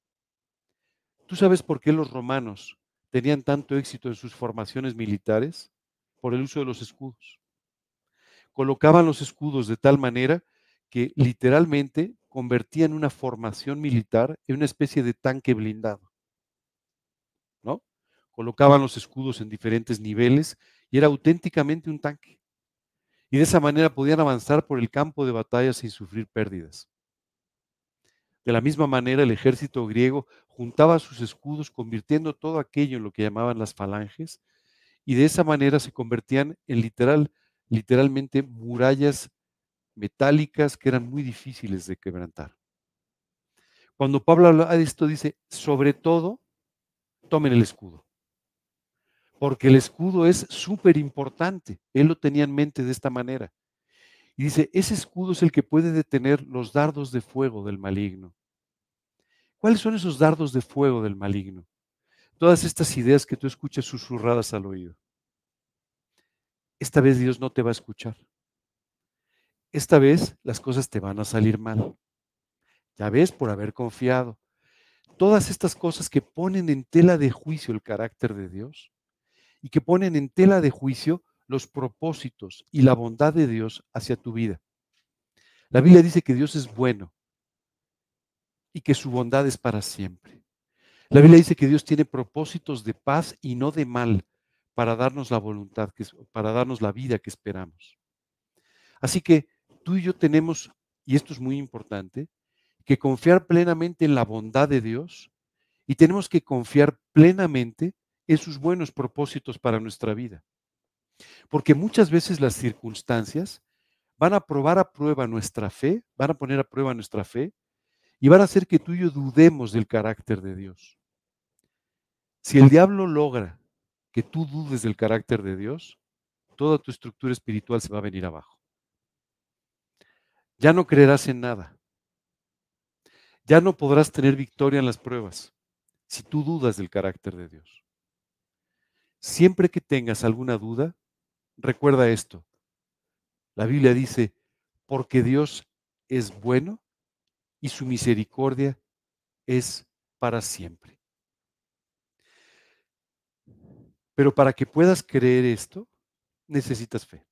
¿Tú sabes por qué los romanos tenían tanto éxito en sus formaciones militares? Por el uso de los escudos. Colocaban los escudos de tal manera que literalmente convertían una formación militar en una especie de tanque blindado colocaban los escudos en diferentes niveles y era auténticamente un tanque. Y de esa manera podían avanzar por el campo de batalla sin sufrir pérdidas. De la misma manera, el ejército griego juntaba sus escudos, convirtiendo todo aquello en lo que llamaban las falanges, y de esa manera se convertían en literal, literalmente murallas metálicas que eran muy difíciles de quebrantar. Cuando Pablo habla de esto, dice, sobre todo, tomen el escudo porque el escudo es súper importante. Él lo tenía en mente de esta manera. Y dice, ese escudo es el que puede detener los dardos de fuego del maligno. ¿Cuáles son esos dardos de fuego del maligno? Todas estas ideas que tú escuchas susurradas al oído. Esta vez Dios no te va a escuchar. Esta vez las cosas te van a salir mal. Ya ves por haber confiado. Todas estas cosas que ponen en tela de juicio el carácter de Dios y que ponen en tela de juicio los propósitos y la bondad de Dios hacia tu vida. La Biblia dice que Dios es bueno y que su bondad es para siempre. La Biblia dice que Dios tiene propósitos de paz y no de mal para darnos la voluntad, para darnos la vida que esperamos. Así que tú y yo tenemos, y esto es muy importante, que confiar plenamente en la bondad de Dios y tenemos que confiar plenamente en sus buenos propósitos para nuestra vida. Porque muchas veces las circunstancias van a probar a prueba nuestra fe, van a poner a prueba nuestra fe y van a hacer que tú y yo dudemos del carácter de Dios. Si el diablo logra que tú dudes del carácter de Dios, toda tu estructura espiritual se va a venir abajo. Ya no creerás en nada. Ya no podrás tener victoria en las pruebas si tú dudas del carácter de Dios. Siempre que tengas alguna duda, recuerda esto. La Biblia dice, porque Dios es bueno y su misericordia es para siempre. Pero para que puedas creer esto, necesitas fe.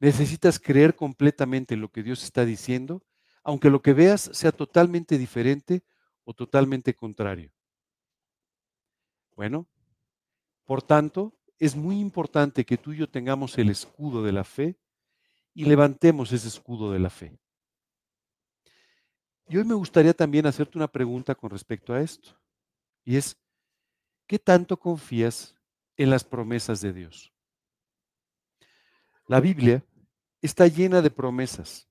Necesitas creer completamente en lo que Dios está diciendo, aunque lo que veas sea totalmente diferente o totalmente contrario. Bueno, por tanto, es muy importante que tú y yo tengamos el escudo de la fe y levantemos ese escudo de la fe. Y hoy me gustaría también hacerte una pregunta con respecto a esto. Y es, ¿qué tanto confías en las promesas de Dios? La Biblia está llena de promesas,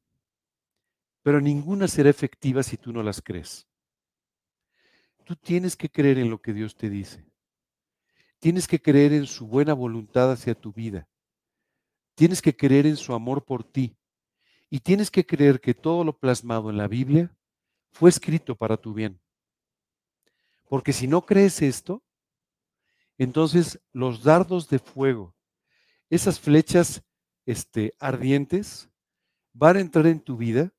pero ninguna será efectiva si tú no las crees. Tú tienes que creer en lo que Dios te dice. Tienes que creer en su buena voluntad hacia tu vida. Tienes que creer en su amor por ti. Y tienes que creer que todo lo plasmado en la Biblia fue escrito para tu bien. Porque si no crees esto, entonces los dardos de fuego, esas flechas este, ardientes, van a entrar en tu vida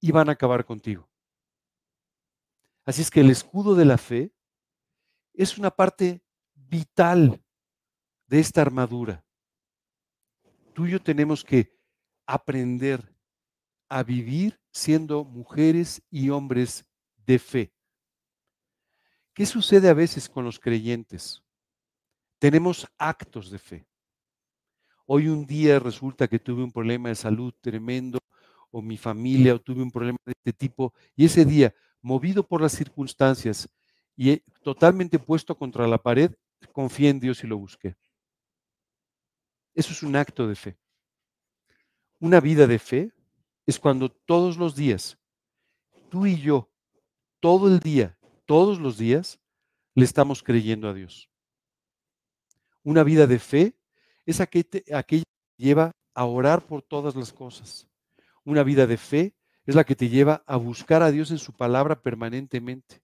y van a acabar contigo. Así es que el escudo de la fe es una parte vital de esta armadura. Tú y yo tenemos que aprender a vivir siendo mujeres y hombres de fe. ¿Qué sucede a veces con los creyentes? Tenemos actos de fe. Hoy un día resulta que tuve un problema de salud tremendo, o mi familia, o tuve un problema de este tipo, y ese día, movido por las circunstancias y totalmente puesto contra la pared, confié en Dios y lo busqué. Eso es un acto de fe. Una vida de fe es cuando todos los días, tú y yo, todo el día, todos los días, le estamos creyendo a Dios. Una vida de fe es aquella que lleva a orar por todas las cosas. Una vida de fe es la que te lleva a buscar a Dios en su palabra permanentemente.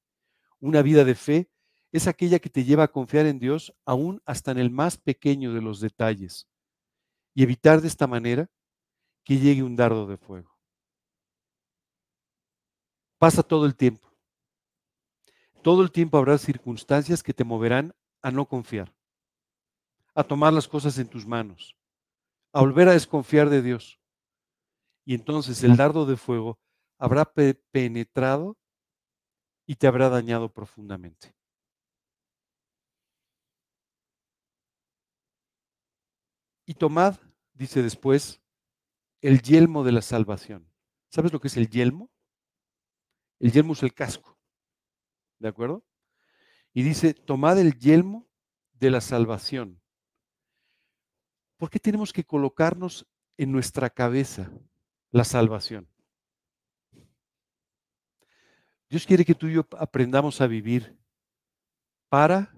Una vida de fe es aquella que te lleva a confiar en Dios aún hasta en el más pequeño de los detalles y evitar de esta manera que llegue un dardo de fuego. Pasa todo el tiempo. Todo el tiempo habrá circunstancias que te moverán a no confiar a tomar las cosas en tus manos, a volver a desconfiar de Dios. Y entonces el dardo de fuego habrá penetrado y te habrá dañado profundamente. Y tomad, dice después, el yelmo de la salvación. ¿Sabes lo que es el yelmo? El yelmo es el casco. ¿De acuerdo? Y dice, tomad el yelmo de la salvación ¿Por qué tenemos que colocarnos en nuestra cabeza la salvación? Dios quiere que tú y yo aprendamos a vivir para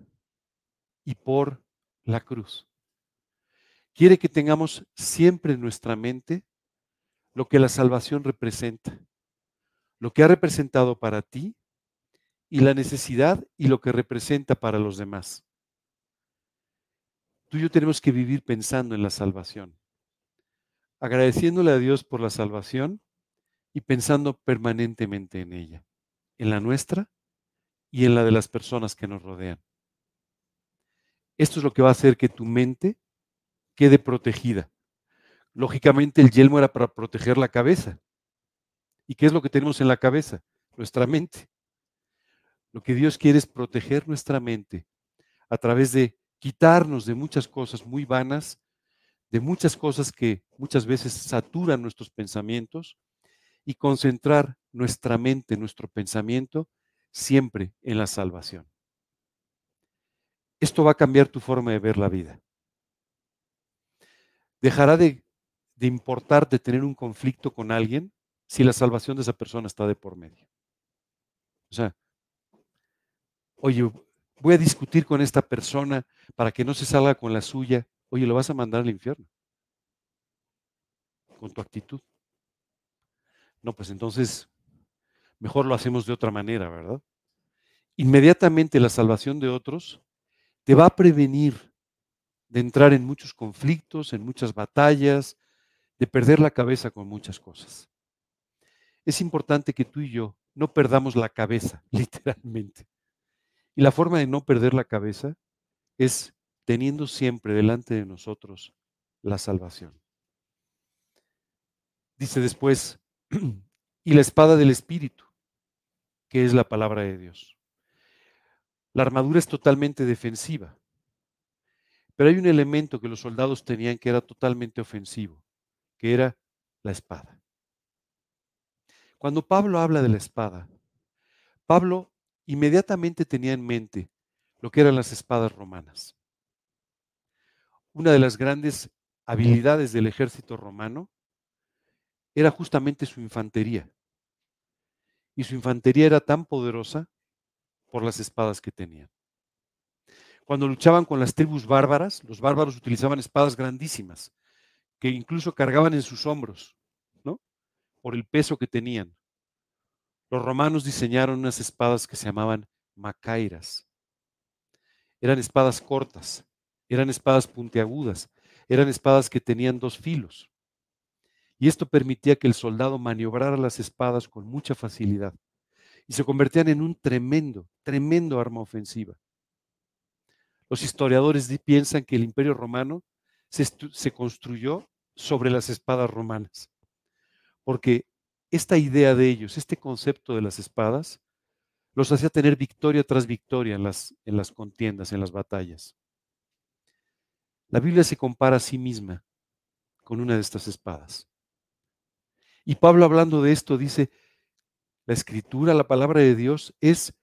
y por la cruz. Quiere que tengamos siempre en nuestra mente lo que la salvación representa, lo que ha representado para ti y la necesidad y lo que representa para los demás. Tú y yo tenemos que vivir pensando en la salvación, agradeciéndole a Dios por la salvación y pensando permanentemente en ella, en la nuestra y en la de las personas que nos rodean. Esto es lo que va a hacer que tu mente quede protegida. Lógicamente el yelmo era para proteger la cabeza. ¿Y qué es lo que tenemos en la cabeza? Nuestra mente. Lo que Dios quiere es proteger nuestra mente a través de quitarnos de muchas cosas muy vanas, de muchas cosas que muchas veces saturan nuestros pensamientos y concentrar nuestra mente, nuestro pensamiento siempre en la salvación. Esto va a cambiar tu forma de ver la vida. Dejará de, de importar de tener un conflicto con alguien si la salvación de esa persona está de por medio. O sea, oye, voy a discutir con esta persona para que no se salga con la suya. Oye, lo vas a mandar al infierno con tu actitud. No, pues entonces mejor lo hacemos de otra manera, ¿verdad? Inmediatamente la salvación de otros te va a prevenir de entrar en muchos conflictos, en muchas batallas, de perder la cabeza con muchas cosas. Es importante que tú y yo no perdamos la cabeza, literalmente. Y la forma de no perder la cabeza es teniendo siempre delante de nosotros la salvación. Dice después, y la espada del Espíritu, que es la palabra de Dios. La armadura es totalmente defensiva, pero hay un elemento que los soldados tenían que era totalmente ofensivo, que era la espada. Cuando Pablo habla de la espada, Pablo inmediatamente tenía en mente lo que eran las espadas romanas. Una de las grandes habilidades del ejército romano era justamente su infantería. Y su infantería era tan poderosa por las espadas que tenían. Cuando luchaban con las tribus bárbaras, los bárbaros utilizaban espadas grandísimas, que incluso cargaban en sus hombros, ¿no? Por el peso que tenían. Los romanos diseñaron unas espadas que se llamaban macairas. Eran espadas cortas, eran espadas puntiagudas, eran espadas que tenían dos filos. Y esto permitía que el soldado maniobrara las espadas con mucha facilidad. Y se convertían en un tremendo, tremendo arma ofensiva. Los historiadores piensan que el imperio romano se, se construyó sobre las espadas romanas, porque esta idea de ellos, este concepto de las espadas, los hacía tener victoria tras victoria en las, en las contiendas, en las batallas. La Biblia se compara a sí misma con una de estas espadas. Y Pablo hablando de esto dice, la escritura, la palabra de Dios es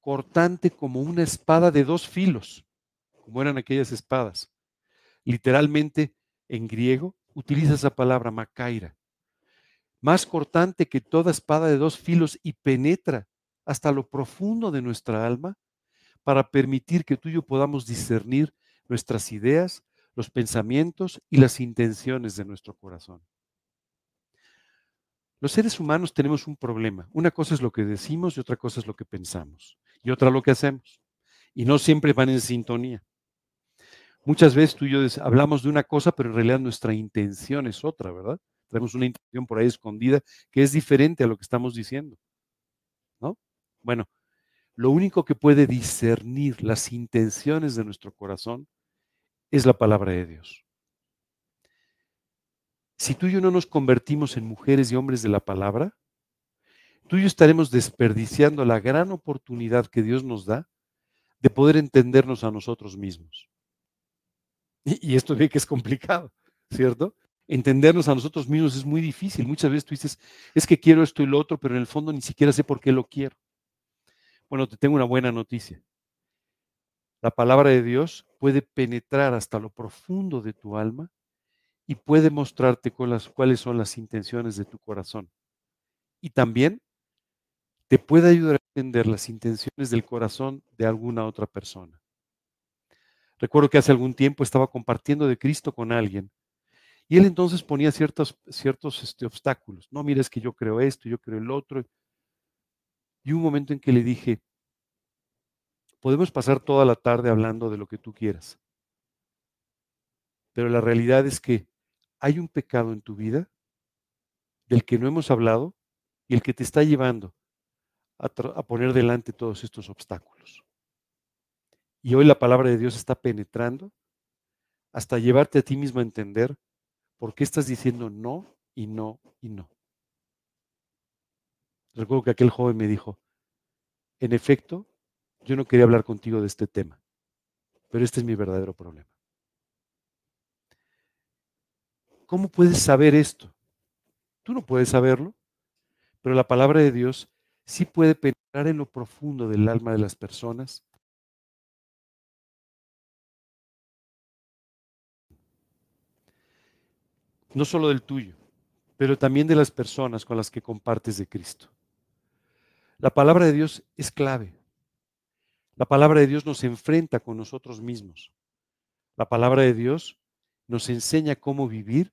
cortante como una espada de dos filos, como eran aquellas espadas. Literalmente, en griego, utiliza esa palabra macaira más cortante que toda espada de dos filos y penetra hasta lo profundo de nuestra alma para permitir que tú y yo podamos discernir nuestras ideas, los pensamientos y las intenciones de nuestro corazón. Los seres humanos tenemos un problema. Una cosa es lo que decimos y otra cosa es lo que pensamos. Y otra lo que hacemos. Y no siempre van en sintonía. Muchas veces tú y yo hablamos de una cosa, pero en realidad nuestra intención es otra, ¿verdad? Tenemos una intención por ahí escondida que es diferente a lo que estamos diciendo. ¿No? Bueno, lo único que puede discernir las intenciones de nuestro corazón es la palabra de Dios. Si tú y yo no nos convertimos en mujeres y hombres de la palabra, tú y yo estaremos desperdiciando la gran oportunidad que Dios nos da de poder entendernos a nosotros mismos. Y, esto ve que es complicado, ¿cierto? Entendernos a nosotros mismos es muy difícil. Muchas veces tú dices, es que quiero esto y lo otro, pero en el fondo ni siquiera sé por qué lo quiero. Bueno, te tengo una buena noticia. La palabra de Dios puede penetrar hasta lo profundo de tu alma y puede mostrarte cuáles son las intenciones de tu corazón. Y también te puede ayudar a entender las intenciones del corazón de alguna otra persona. Recuerdo que hace algún tiempo estaba compartiendo de Cristo con alguien y él entonces ponía ciertos, ciertos este, obstáculos. No, mira, es que yo creo esto, yo creo el otro. Y un momento en que le dije, podemos pasar toda la tarde hablando de lo que tú quieras. Pero la realidad es que hay un pecado en tu vida del que no hemos hablado y el que te está llevando a, a poner delante todos estos obstáculos. Y hoy la palabra de Dios está penetrando hasta llevarte a ti mismo a entender ¿Por qué estás diciendo no y no y no? Recuerdo que aquel joven me dijo, en efecto, yo no quería hablar contigo de este tema, pero este es mi verdadero problema. ¿Cómo puedes saber esto? Tú no puedes saberlo, pero la palabra de Dios sí puede penetrar en lo profundo del alma de las personas no solo del tuyo, pero también de las personas con las que compartes de Cristo. La palabra de Dios es clave. La palabra de Dios nos enfrenta con nosotros mismos. La palabra de Dios nos enseña cómo vivir,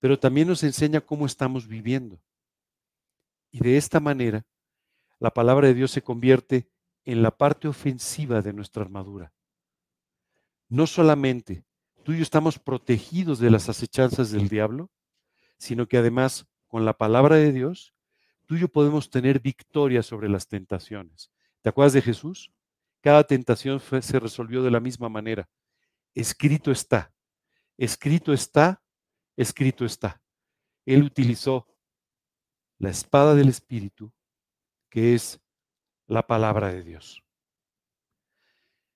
pero también nos enseña cómo estamos viviendo. Y de esta manera, la palabra de Dios se convierte en la parte ofensiva de nuestra armadura. No solamente tú y yo estamos protegidos de las acechanzas del diablo, sino que además con la palabra de Dios, tú y yo podemos tener victoria sobre las tentaciones. ¿Te acuerdas de Jesús? cada tentación se resolvió de la misma manera. Escrito está, escrito está, escrito está. Él utilizó la espada del Espíritu, que es la palabra de Dios.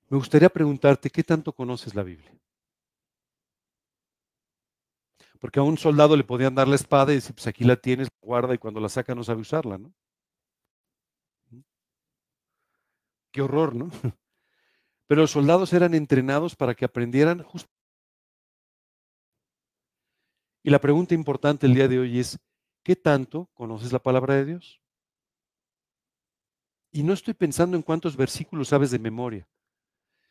Me gustaría preguntarte, ¿qué tanto conoces la Biblia? Porque a un soldado le podían dar la espada y decir, pues aquí la tienes, guarda y cuando la saca no sabe usarla, ¿no? Qué horror, ¿no? Pero los soldados eran entrenados para que aprendieran justo. Y la pregunta importante el día de hoy es, ¿qué tanto conoces la palabra de Dios? Y no estoy pensando en cuántos versículos sabes de memoria,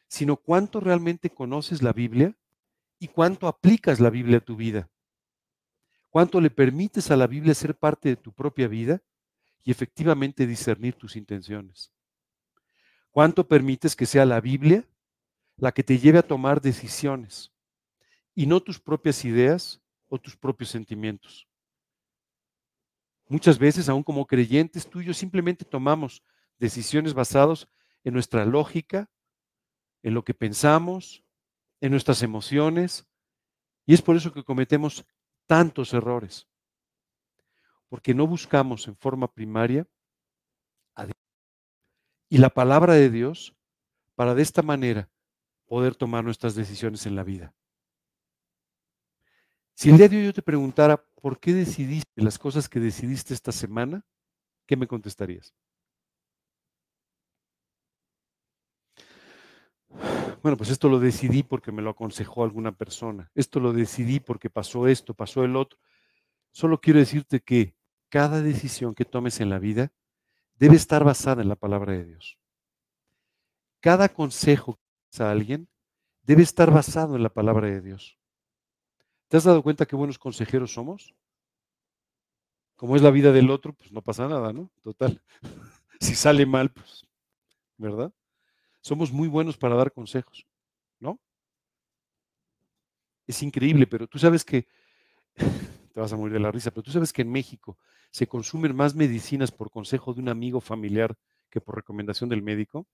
sino cuánto realmente conoces la Biblia y cuánto aplicas la Biblia a tu vida. Cuánto le permites a la Biblia ser parte de tu propia vida y efectivamente discernir tus intenciones. Cuánto permites que sea la Biblia la que te lleve a tomar decisiones y no tus propias ideas o tus propios sentimientos. Muchas veces, aún como creyentes, tú y yo simplemente tomamos decisiones basadas en nuestra lógica, en lo que pensamos, en nuestras emociones, y es por eso que cometemos tantos errores, porque no buscamos en forma primaria a Dios y la palabra de Dios para de esta manera poder tomar nuestras decisiones en la vida. Si el día de hoy yo te preguntara por qué decidiste las cosas que decidiste esta semana, ¿qué me contestarías? Bueno, pues esto lo decidí porque me lo aconsejó alguna persona. Esto lo decidí porque pasó esto, pasó el otro. Solo quiero decirte que cada decisión que tomes en la vida debe estar basada en la palabra de Dios. Cada consejo que a alguien debe estar basado en la palabra de Dios. ¿Te has dado cuenta qué buenos consejeros somos? Como es la vida del otro, pues no pasa nada, ¿no? Total. si sale mal, pues, ¿verdad? Somos muy buenos para dar consejos, ¿no? Es increíble, pero tú sabes que, te vas a morir de la risa, pero tú sabes que en México se consumen más medicinas por consejo de un amigo familiar que por recomendación del médico.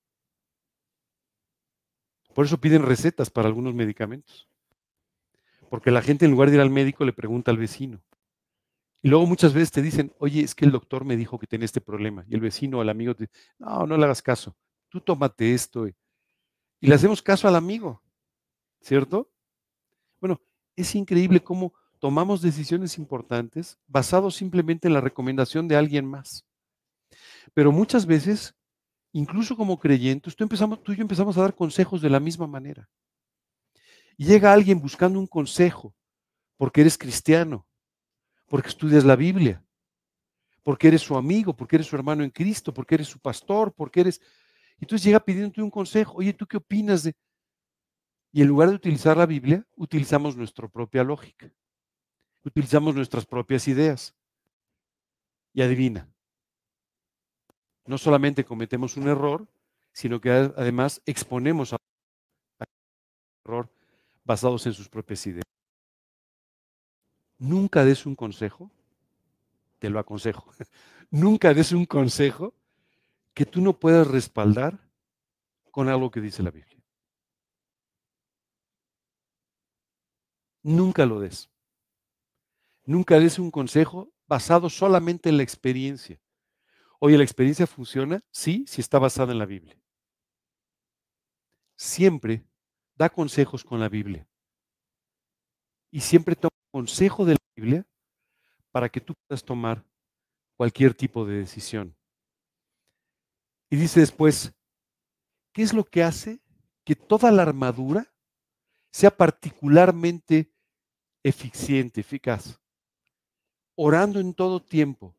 Por eso piden recetas para algunos medicamentos. Porque la gente en lugar de ir al médico le pregunta al vecino. Y luego muchas veces te dicen, oye, es que el doctor me dijo que tenía este problema. Y el vecino o el amigo te dice, no, no le hagas caso tú tómate esto. Y le hacemos caso al amigo, ¿cierto? Bueno, es increíble cómo tomamos decisiones importantes basados simplemente en la recomendación de alguien más. Pero muchas veces, incluso como creyentes, tú, empezamos, tú y yo empezamos a dar consejos de la misma manera. Y llega alguien buscando un consejo porque eres cristiano, porque estudias la Biblia, porque eres su amigo, porque eres su hermano en Cristo, porque eres su pastor, porque eres entonces llega pidiéndote un consejo, oye, ¿tú qué opinas de...? Y en lugar de utilizar la Biblia, utilizamos nuestra propia lógica, utilizamos nuestras propias ideas. Y adivina, no solamente cometemos un error, sino que además exponemos a error basados en sus propias ideas. Nunca des un consejo, te lo aconsejo, nunca des un consejo que tú no puedas respaldar con algo que dice la Biblia. Nunca lo des. Nunca des un consejo basado solamente en la experiencia. Oye, ¿la experiencia funciona? Sí, si está basada en la Biblia. Siempre da consejos con la Biblia. Y siempre toma consejo de la Biblia para que tú puedas tomar cualquier tipo de decisión. Y dice después, ¿qué es lo que hace que toda la armadura sea particularmente eficiente, eficaz? Orando en todo tiempo,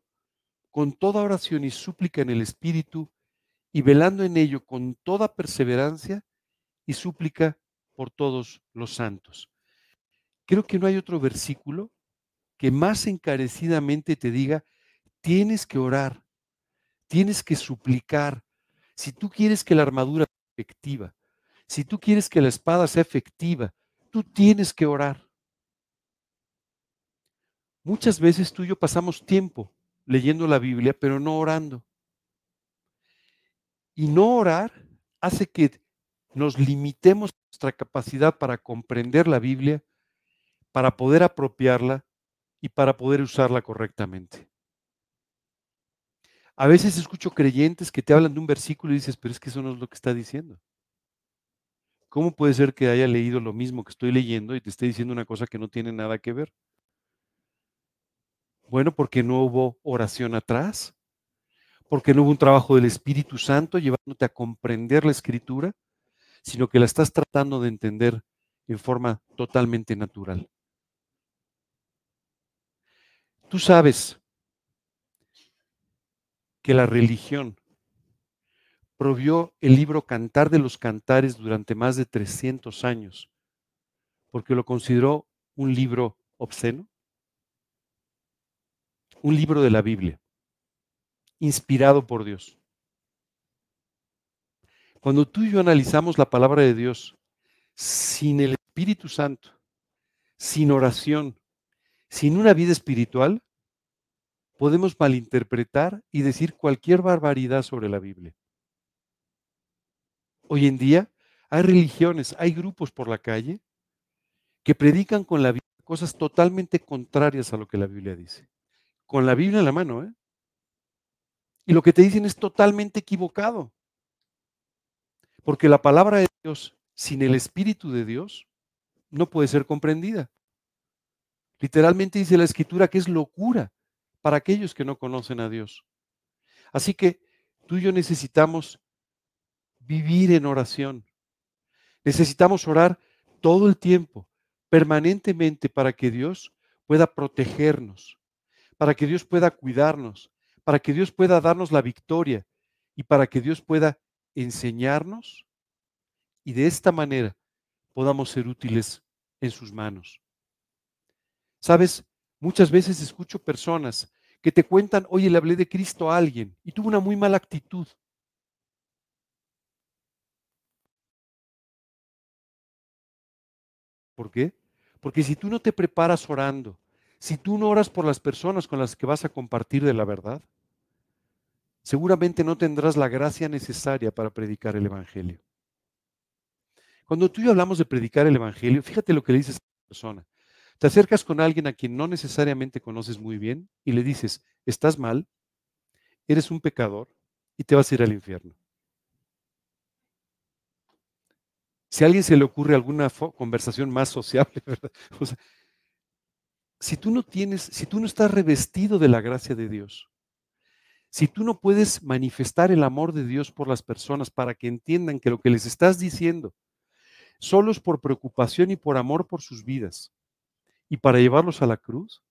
con toda oración y súplica en el Espíritu, y velando en ello con toda perseverancia y súplica por todos los santos. Creo que no hay otro versículo que más encarecidamente te diga, tienes que orar, tienes que suplicar. Si tú quieres que la armadura sea efectiva, si tú quieres que la espada sea efectiva, tú tienes que orar. Muchas veces tú y yo pasamos tiempo leyendo la Biblia, pero no orando. Y no orar hace que nos limitemos nuestra capacidad para comprender la Biblia, para poder apropiarla y para poder usarla correctamente. A veces escucho creyentes que te hablan de un versículo y dices, pero es que eso no es lo que está diciendo. ¿Cómo puede ser que haya leído lo mismo que estoy leyendo y te esté diciendo una cosa que no tiene nada que ver? Bueno, porque no hubo oración atrás, porque no hubo un trabajo del Espíritu Santo llevándote a comprender la escritura, sino que la estás tratando de entender en forma totalmente natural. Tú sabes que la religión provió el libro Cantar de los Cantares durante más de 300 años, porque lo consideró un libro obsceno, un libro de la Biblia, inspirado por Dios. Cuando tú y yo analizamos la palabra de Dios sin el Espíritu Santo, sin oración, sin una vida espiritual, podemos malinterpretar y decir cualquier barbaridad sobre la Biblia. Hoy en día hay religiones, hay grupos por la calle que predican con la Biblia cosas totalmente contrarias a lo que la Biblia dice. Con la Biblia en la mano, ¿eh? Y lo que te dicen es totalmente equivocado. Porque la palabra de Dios sin el Espíritu de Dios no puede ser comprendida. Literalmente dice la Escritura que es locura para aquellos que no conocen a Dios. Así que tú y yo necesitamos vivir en oración. Necesitamos orar todo el tiempo, permanentemente, para que Dios pueda protegernos, para que Dios pueda cuidarnos, para que Dios pueda darnos la victoria y para que Dios pueda enseñarnos y de esta manera podamos ser útiles en sus manos. Sabes, Muchas veces escucho personas que te cuentan, oye, le hablé de Cristo a alguien y tuvo una muy mala actitud. ¿Por qué? Porque si tú no te preparas orando, si tú no oras por las personas con las que vas a compartir de la verdad, seguramente no tendrás la gracia necesaria para predicar el Evangelio. Cuando tú y yo hablamos de predicar el Evangelio, fíjate lo que le dices a la persona. Te acercas con alguien a quien no necesariamente conoces muy bien y le dices, estás mal, eres un pecador y te vas a ir al infierno. Si a alguien se le ocurre alguna conversación más sociable, ¿verdad? si tú no tienes, si tú no estás revestido de la gracia de Dios, si tú no puedes manifestar el amor de Dios por las personas para que entiendan que lo que les estás diciendo solo es por preocupación y por amor por sus vidas, y para llevarlos a la cruz,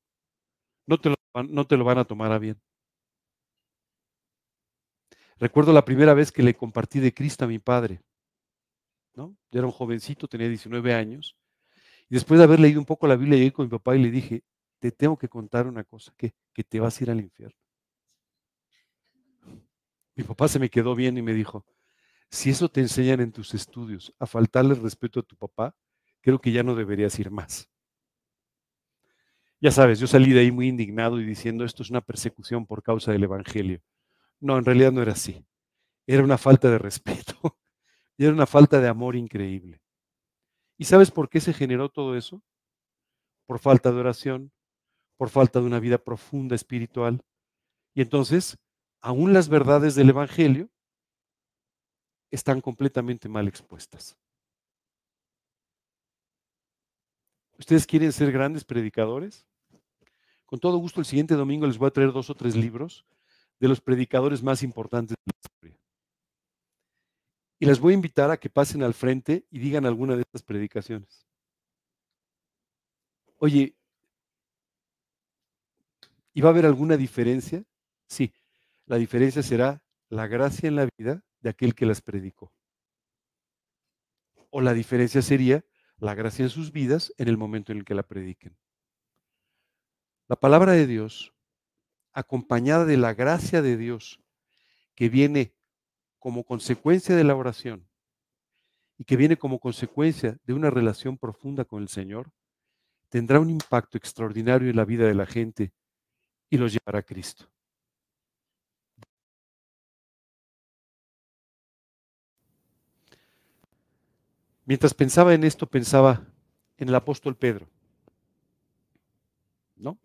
no te lo, no te lo van a tomar a bien. Recuerdo la primera vez que le compartí de Cristo a mi padre. ¿no? Yo era un jovencito, tenía 19 años. Y después de haber leído un poco la Biblia, llegué con mi papá y le dije, te tengo que contar una cosa, que, que te vas a ir al infierno. Mi papá se me quedó bien y me dijo, si eso te enseñan en tus estudios a faltarle respeto a tu papá, creo que ya no deberías ir más. Ya sabes, yo salí de ahí muy indignado y diciendo esto es una persecución por causa del Evangelio. No, en realidad no era así. Era una falta de respeto y era una falta de amor increíble. ¿Y sabes por qué se generó todo eso? Por falta de oración, por falta de una vida profunda espiritual. Y entonces, aún las verdades del Evangelio están completamente mal expuestas. ¿Ustedes quieren ser grandes predicadores? Con todo gusto, el siguiente domingo les voy a traer dos o tres libros de los predicadores más importantes de la historia. Y les voy a invitar a que pasen al frente y digan alguna de estas predicaciones. Oye, ¿y va a haber alguna diferencia? Sí, la diferencia será la gracia en la vida de aquel que las predicó. O la diferencia sería la gracia en sus vidas en el momento en el que la prediquen. La palabra de Dios, acompañada de la gracia de Dios, que viene como consecuencia de la oración y que viene como consecuencia de una relación profunda con el Señor, tendrá un impacto extraordinario en la vida de la gente y los llevará a Cristo. Mientras pensaba en esto, pensaba en el apóstol Pedro. ¿No?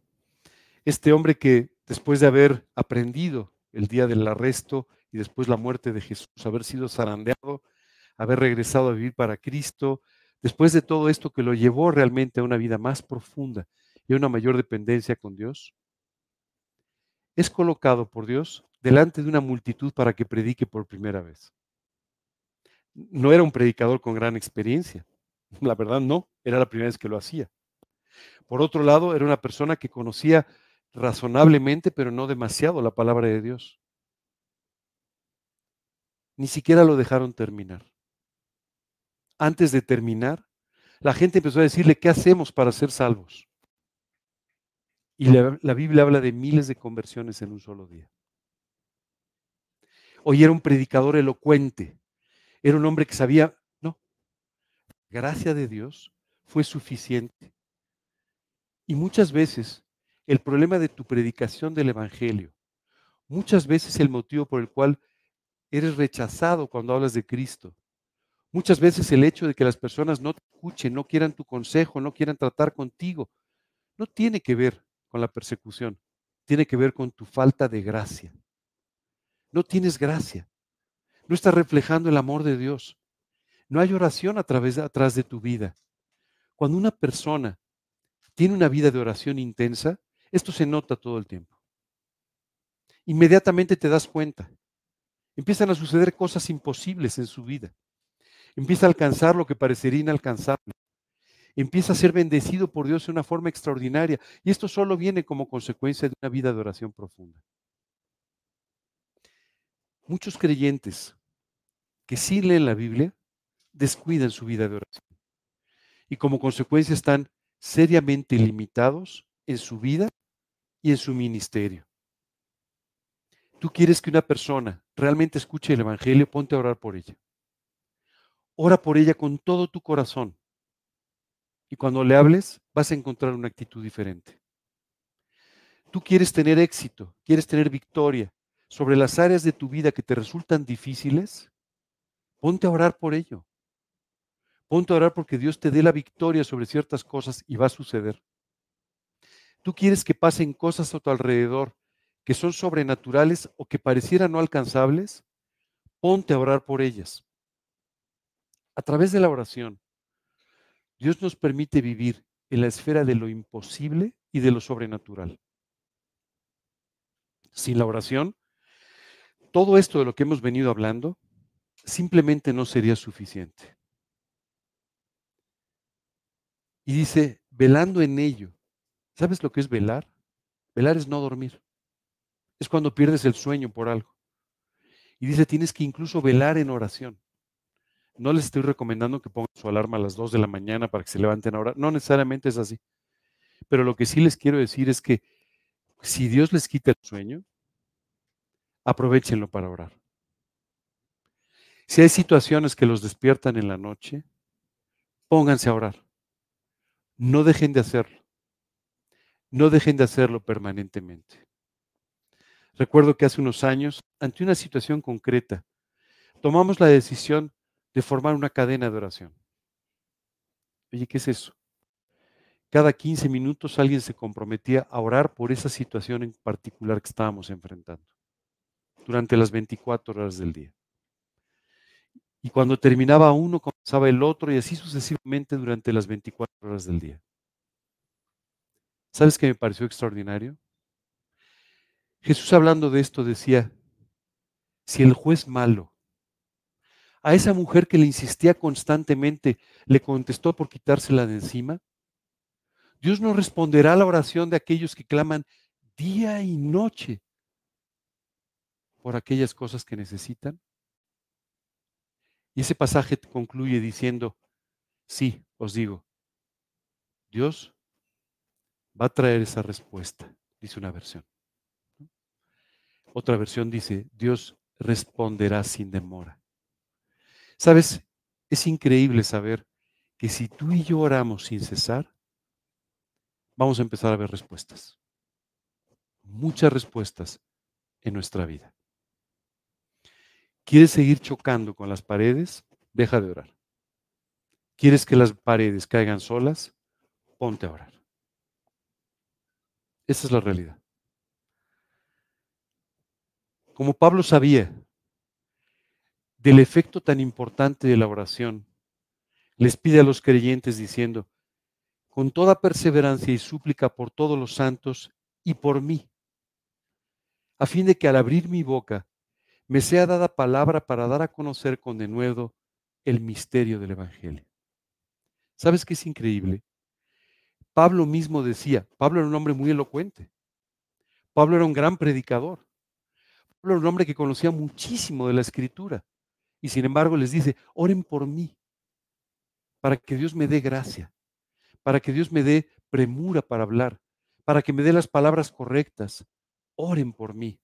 Este hombre que después de haber aprendido el día del arresto y después la muerte de Jesús, haber sido zarandeado, haber regresado a vivir para Cristo, después de todo esto que lo llevó realmente a una vida más profunda y a una mayor dependencia con Dios, es colocado por Dios delante de una multitud para que predique por primera vez. No era un predicador con gran experiencia, la verdad no, era la primera vez que lo hacía. Por otro lado, era una persona que conocía razonablemente, pero no demasiado, la palabra de Dios. Ni siquiera lo dejaron terminar. Antes de terminar, la gente empezó a decirle, ¿qué hacemos para ser salvos? Y la, Biblia habla de miles de conversiones en un solo día. Hoy era un predicador elocuente, era un hombre que sabía, no, gracia de Dios fue suficiente. Y muchas veces el problema de tu predicación del Evangelio, muchas veces el motivo por el cual eres rechazado cuando hablas de Cristo, muchas veces el hecho de que las personas no te escuchen, no quieran tu consejo, no quieran tratar contigo, no tiene que ver con la persecución, tiene que ver con tu falta de gracia. No tienes gracia, no estás reflejando el amor de Dios. No hay oración a través, atrás de tu vida. Cuando una persona tiene una vida de oración intensa, esto se nota todo el tiempo. Inmediatamente te das cuenta. Empiezan a suceder cosas imposibles en su vida. Empieza a alcanzar lo que parecería inalcanzable. Empieza a ser bendecido por Dios de una forma extraordinaria. Y esto solo viene como consecuencia de una vida de oración profunda. Muchos creyentes que sí leen la Biblia descuidan su vida de oración. Y como consecuencia están seriamente limitados en su vida y en su ministerio. Tú quieres que una persona realmente escuche el Evangelio, ponte a orar por ella. Ora por ella con todo tu corazón. Y cuando le hables, vas a encontrar una actitud diferente. Tú quieres tener éxito, quieres tener victoria sobre las áreas de tu vida que te resultan difíciles, ponte a orar por ello. Ponte a orar porque Dios te dé la victoria sobre ciertas cosas y va a suceder. Tú quieres que pasen cosas a tu alrededor que son sobrenaturales o que parecieran no alcanzables, ponte a orar por ellas. A través de la oración, Dios nos permite vivir en la esfera de lo imposible y de lo sobrenatural. Sin la oración, todo esto de lo que hemos venido hablando simplemente no sería suficiente. Y dice, velando en ello. ¿Sabes lo que es velar? Velar es no dormir. Es cuando pierdes el sueño por algo. Y dice, tienes que incluso velar en oración. No les estoy recomendando que pongan su alarma a las 2 de la mañana para que se levanten ahora. No necesariamente es así. Pero lo que sí les quiero decir es que si Dios les quita el sueño, aprovechenlo para orar. Si hay situaciones que los despiertan en la noche, pónganse a orar. No dejen de hacerlo. No dejen de hacerlo permanentemente. Recuerdo que hace unos años, ante una situación concreta, tomamos la decisión de formar una cadena de oración. Oye, ¿qué es eso? Cada 15 minutos alguien se comprometía a orar por esa situación en particular que estábamos enfrentando, durante las 24 horas del día. Y cuando terminaba uno, comenzaba el otro y así sucesivamente durante las 24 horas del día. ¿Sabes qué me pareció extraordinario? Jesús hablando de esto decía, si el juez malo a esa mujer que le insistía constantemente le contestó por quitársela de encima, Dios no responderá a la oración de aquellos que claman día y noche por aquellas cosas que necesitan. Y ese pasaje concluye diciendo, sí, os digo, Dios va a traer esa respuesta, dice una versión. Otra versión dice, Dios responderá sin demora. Sabes, es increíble saber que si tú y yo oramos sin cesar, vamos a empezar a ver respuestas. Muchas respuestas en nuestra vida. ¿Quieres seguir chocando con las paredes? Deja de orar. ¿Quieres que las paredes caigan solas? Ponte a orar. Esa es la realidad. Como Pablo sabía del efecto tan importante de la oración, les pide a los creyentes diciendo, con toda perseverancia y súplica por todos los santos y por mí, a fin de que al abrir mi boca me sea dada palabra para dar a conocer con denuedo el misterio del Evangelio. ¿Sabes qué es increíble? Pablo mismo decía, Pablo era un hombre muy elocuente, Pablo era un gran predicador, Pablo era un hombre que conocía muchísimo de la escritura y sin embargo les dice, oren por mí, para que Dios me dé gracia, para que Dios me dé premura para hablar, para que me dé las palabras correctas. Oren por mí.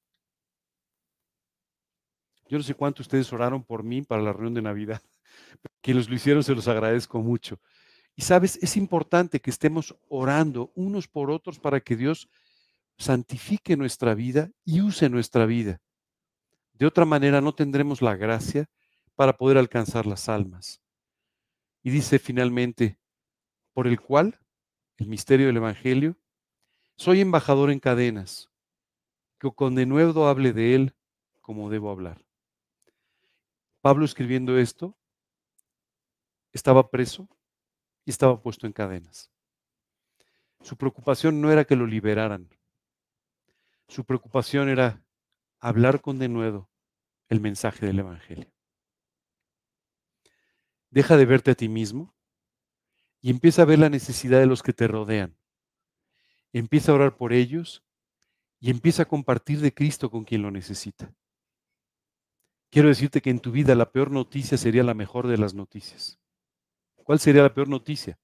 Yo no sé cuánto ustedes oraron por mí para la reunión de Navidad. Quienes lo hicieron se los agradezco mucho. Y sabes, es importante que estemos orando unos por otros para que Dios santifique nuestra vida y use nuestra vida. De otra manera no tendremos la gracia para poder alcanzar las almas. Y dice finalmente, por el cual, el misterio del Evangelio, soy embajador en cadenas, que con denuedo hable de él como debo hablar. Pablo escribiendo esto, estaba preso y estaba puesto en cadenas. Su preocupación no era que lo liberaran, su preocupación era hablar con denuedo el mensaje del Evangelio. Deja de verte a ti mismo y empieza a ver la necesidad de los que te rodean. Empieza a orar por ellos y empieza a compartir de Cristo con quien lo necesita. Quiero decirte que en tu vida la peor noticia sería la mejor de las noticias. ¿Cuál sería la peor noticia?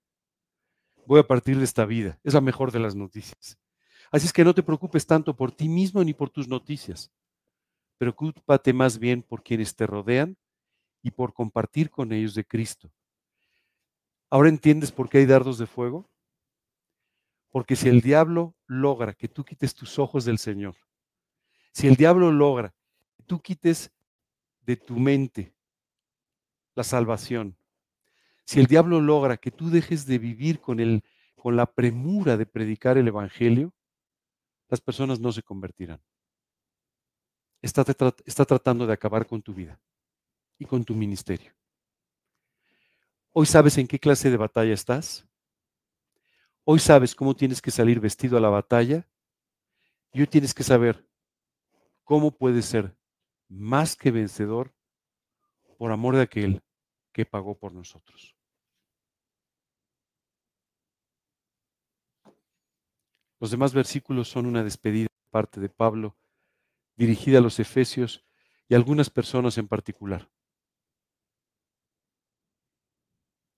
Voy a partir de esta vida. Es la mejor de las noticias. Así es que no te preocupes tanto por ti mismo ni por tus noticias. Preocúpate más bien por quienes te rodean y por compartir con ellos de Cristo. ¿Ahora entiendes por qué hay dardos de fuego? Porque si el diablo logra que tú quites tus ojos del Señor, si el diablo logra que tú quites de tu mente la salvación, si el diablo logra que tú dejes de vivir con, el, con la premura de predicar el Evangelio, las personas no se convertirán. Está, está tratando de acabar con tu vida y con tu ministerio. Hoy sabes en qué clase de batalla estás. Hoy sabes cómo tienes que salir vestido a la batalla. Y hoy tienes que saber cómo puedes ser más que vencedor por amor de aquel que pagó por nosotros. Los demás versículos son una despedida de parte de Pablo dirigida a los efesios y a algunas personas en particular.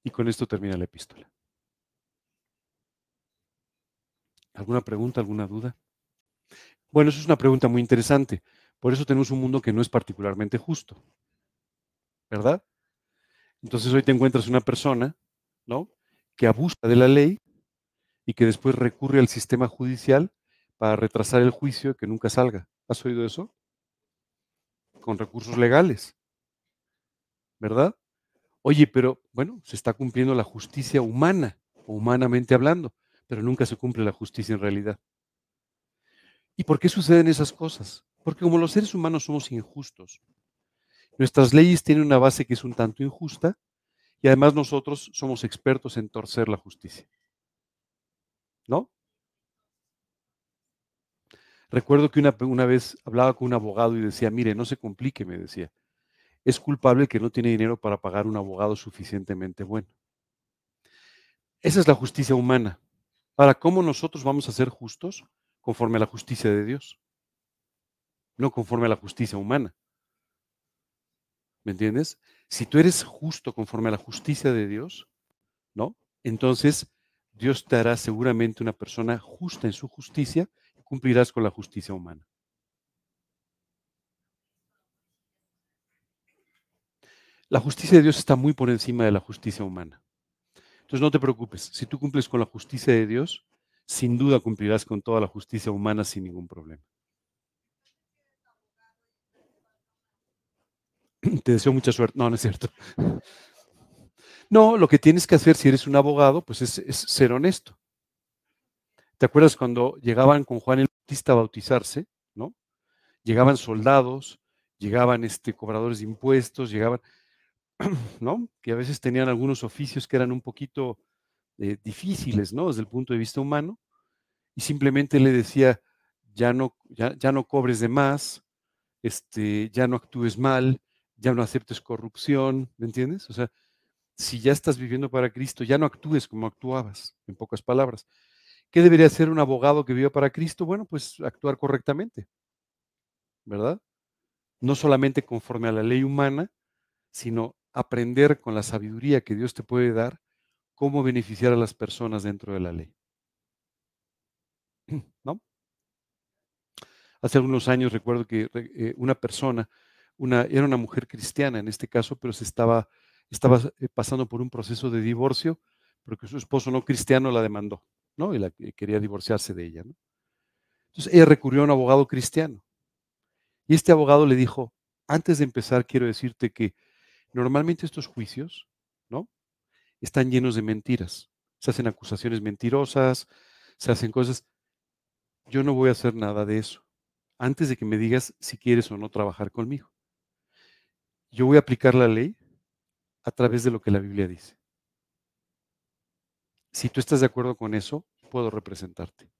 Y con esto termina la epístola. ¿Alguna pregunta, alguna duda? Bueno, eso es una pregunta muy interesante. Por eso tenemos un mundo que no es particularmente justo. ¿Verdad? Entonces hoy te encuentras una persona, ¿no? Que abusa de la ley y que después recurre al sistema judicial para retrasar el juicio que nunca salga. ¿Has oído eso? Con recursos legales. ¿Verdad? Oye, pero bueno, se está cumpliendo la justicia humana, humanamente hablando, pero nunca se cumple la justicia en realidad. ¿Y por qué suceden esas cosas? Porque como los seres humanos somos injustos, nuestras leyes tienen una base que es un tanto injusta y además nosotros somos expertos en torcer la justicia. ¿No? Recuerdo que una, una, vez hablaba con un abogado y decía, mire, no se complique, me decía es culpable que no tiene dinero para pagar un abogado suficientemente bueno. Esa es la justicia humana. Ahora, ¿cómo nosotros vamos a ser justos? Conforme a la justicia de Dios. No conforme a la justicia humana. ¿Me entiendes? Si tú eres justo conforme a la justicia de Dios, ¿no? Entonces Dios te hará seguramente una persona justa en su justicia y cumplirás con la justicia humana. La justicia de Dios está muy por encima de la justicia humana. Entonces no te preocupes, si tú cumples con la justicia de Dios, sin duda cumplirás con toda la justicia humana sin ningún problema. Te deseo mucha suerte. No, no es cierto. No, lo que tienes que hacer si eres un abogado, pues es, ser honesto. ¿Te acuerdas cuando llegaban con Juan el Bautista a bautizarse, no? Llegaban soldados, llegaban este, cobradores de impuestos, llegaban, ¿no? Que a veces tenían algunos oficios que eran un poquito eh, difíciles, ¿no? Desde el punto de vista humano, y simplemente le decía, ya no, ya, ya no cobres de más, este, ya no actúes mal, ya no aceptes corrupción, ¿me entiendes? O sea, si ya estás viviendo para Cristo, ya no actúes como actuabas, en pocas palabras. ¿Qué debería hacer un abogado que viva para Cristo? Bueno, pues actuar correctamente, ¿verdad? No solamente conforme a la ley humana, sino aprender con la sabiduría que Dios te puede dar cómo beneficiar a las personas dentro de la ley. ¿No? Hace algunos años recuerdo que eh, una persona, una, era una mujer cristiana en este caso, pero se estaba, estaba eh, pasando por un proceso de divorcio porque su esposo no cristiano la demandó, ¿no? Y la, quería divorciarse de ella, ¿no? Entonces ella recurrió a un abogado cristiano. Y este abogado le dijo, antes de empezar quiero decirte que normalmente estos juicios, ¿no? Están llenos de mentiras. Se hacen acusaciones mentirosas, se hacen cosas. Yo no voy a hacer nada de eso antes de que me digas si quieres o no trabajar conmigo. Yo voy a aplicar la ley a través de lo que la Biblia dice. Si tú estás de acuerdo con eso, puedo representarte.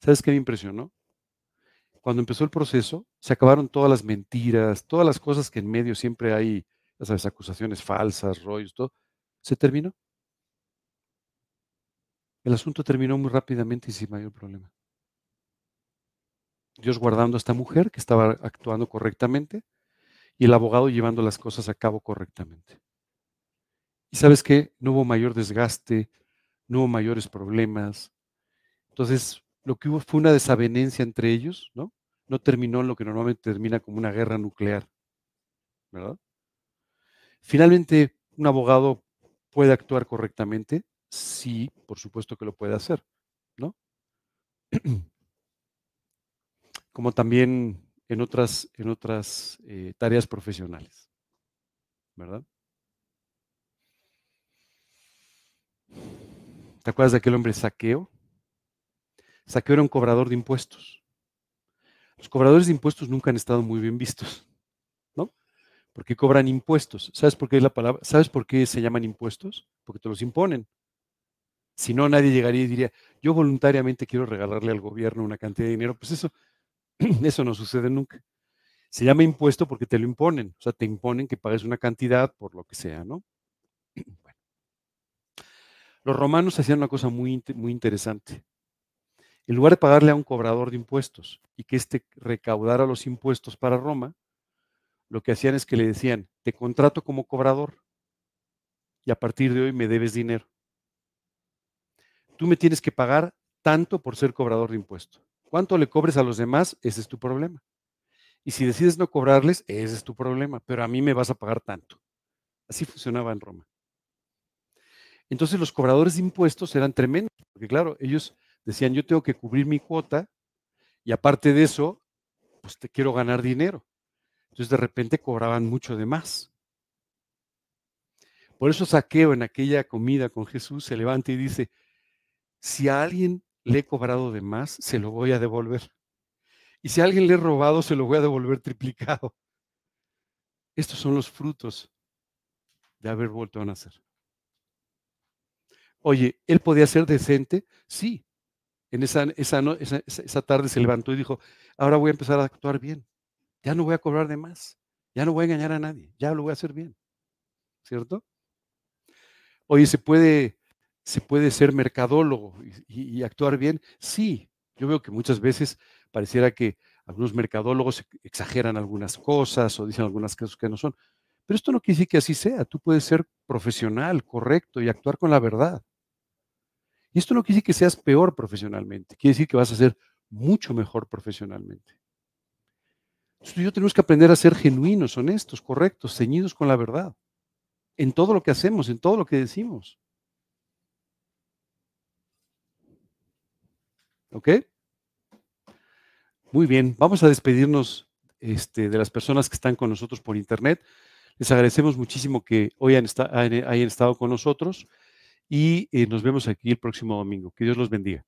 ¿Sabes qué me impresionó? Cuando empezó el proceso, se acabaron todas las mentiras, todas las cosas que en medio siempre hay, ya sabes, acusaciones falsas, rollos, todo. Se terminó. El asunto terminó muy rápidamente y sin mayor problema. Dios guardando a esta mujer que estaba actuando correctamente y el abogado llevando las cosas a cabo correctamente. Sabes qué, no hubo mayor desgaste, no hubo mayores problemas. Entonces, lo que hubo fue una desavenencia entre ellos, ¿no? No terminó lo que normalmente termina como una guerra nuclear, ¿verdad? Finalmente, un abogado puede actuar correctamente, sí, por supuesto que lo puede hacer, ¿no? como también en otras, en otras eh, tareas profesionales. ¿Verdad? ¿Te acuerdas de aquel hombre saqueo? Saqueo era un cobrador de impuestos. Los cobradores de impuestos nunca han estado muy bien vistos, ¿no? Porque cobran impuestos. ¿Sabes por qué es la palabra? ¿Sabes por qué se llaman impuestos? Porque te los imponen. Si no, nadie llegaría y diría, yo voluntariamente quiero regalarle al gobierno una cantidad de dinero. Pues eso, Eso no sucede nunca. Se llama impuesto porque te lo imponen, o sea, te imponen que pagues una cantidad por lo que sea, ¿no? Los romanos hacían una cosa muy, muy interesante. En lugar de pagarle a un cobrador de impuestos y que éste recaudara los impuestos para Roma, lo que hacían es que le decían, te contrato como cobrador y a partir de hoy me debes dinero. Tú me tienes que pagar tanto por ser cobrador de impuestos. Cuánto le cobres a los demás, ese es tu problema. Y si decides no cobrarles, ese es tu problema, pero a mí me vas a pagar tanto. Así funcionaba en Roma. Entonces los cobradores de impuestos eran tremendos, porque claro, ellos decían, yo tengo que cubrir mi cuota y aparte de eso, pues te quiero ganar dinero. Entonces de repente cobraban mucho de más. Por eso Saqueo en aquella comida con Jesús se levanta y dice, si a alguien le he cobrado de más, se lo voy a devolver. Y si a alguien le he robado, se lo voy a devolver triplicado. Estos son los frutos de haber vuelto a nacer. Oye, ¿él podía ser decente? Sí. En esa, esa, esa, tarde se levantó y dijo, ahora voy a empezar a actuar bien. Ya no voy a cobrar de más. Ya no voy a engañar a nadie. Ya lo voy a hacer bien. ¿Cierto? Oye, ¿se puede se puede ser mercadólogo y, actuar bien. Sí, yo veo que muchas veces pareciera que algunos mercadólogos exageran algunas cosas o dicen algunas cosas que no son. Pero esto no quiere decir que así sea. Tú puedes ser profesional, correcto y actuar con la verdad. Y esto no quiere decir que seas peor profesionalmente. Quiere decir que vas a ser mucho mejor profesionalmente. Entonces yo tenemos que aprender a ser genuinos, honestos, correctos, ceñidos con la verdad. En todo lo que hacemos, en todo lo que decimos. ¿Ok? Muy bien, vamos a despedirnos este, de las personas que están con nosotros por internet. Les agradecemos muchísimo que hoy hayan, estado con nosotros y eh, nos vemos aquí el próximo domingo. Que Dios los bendiga.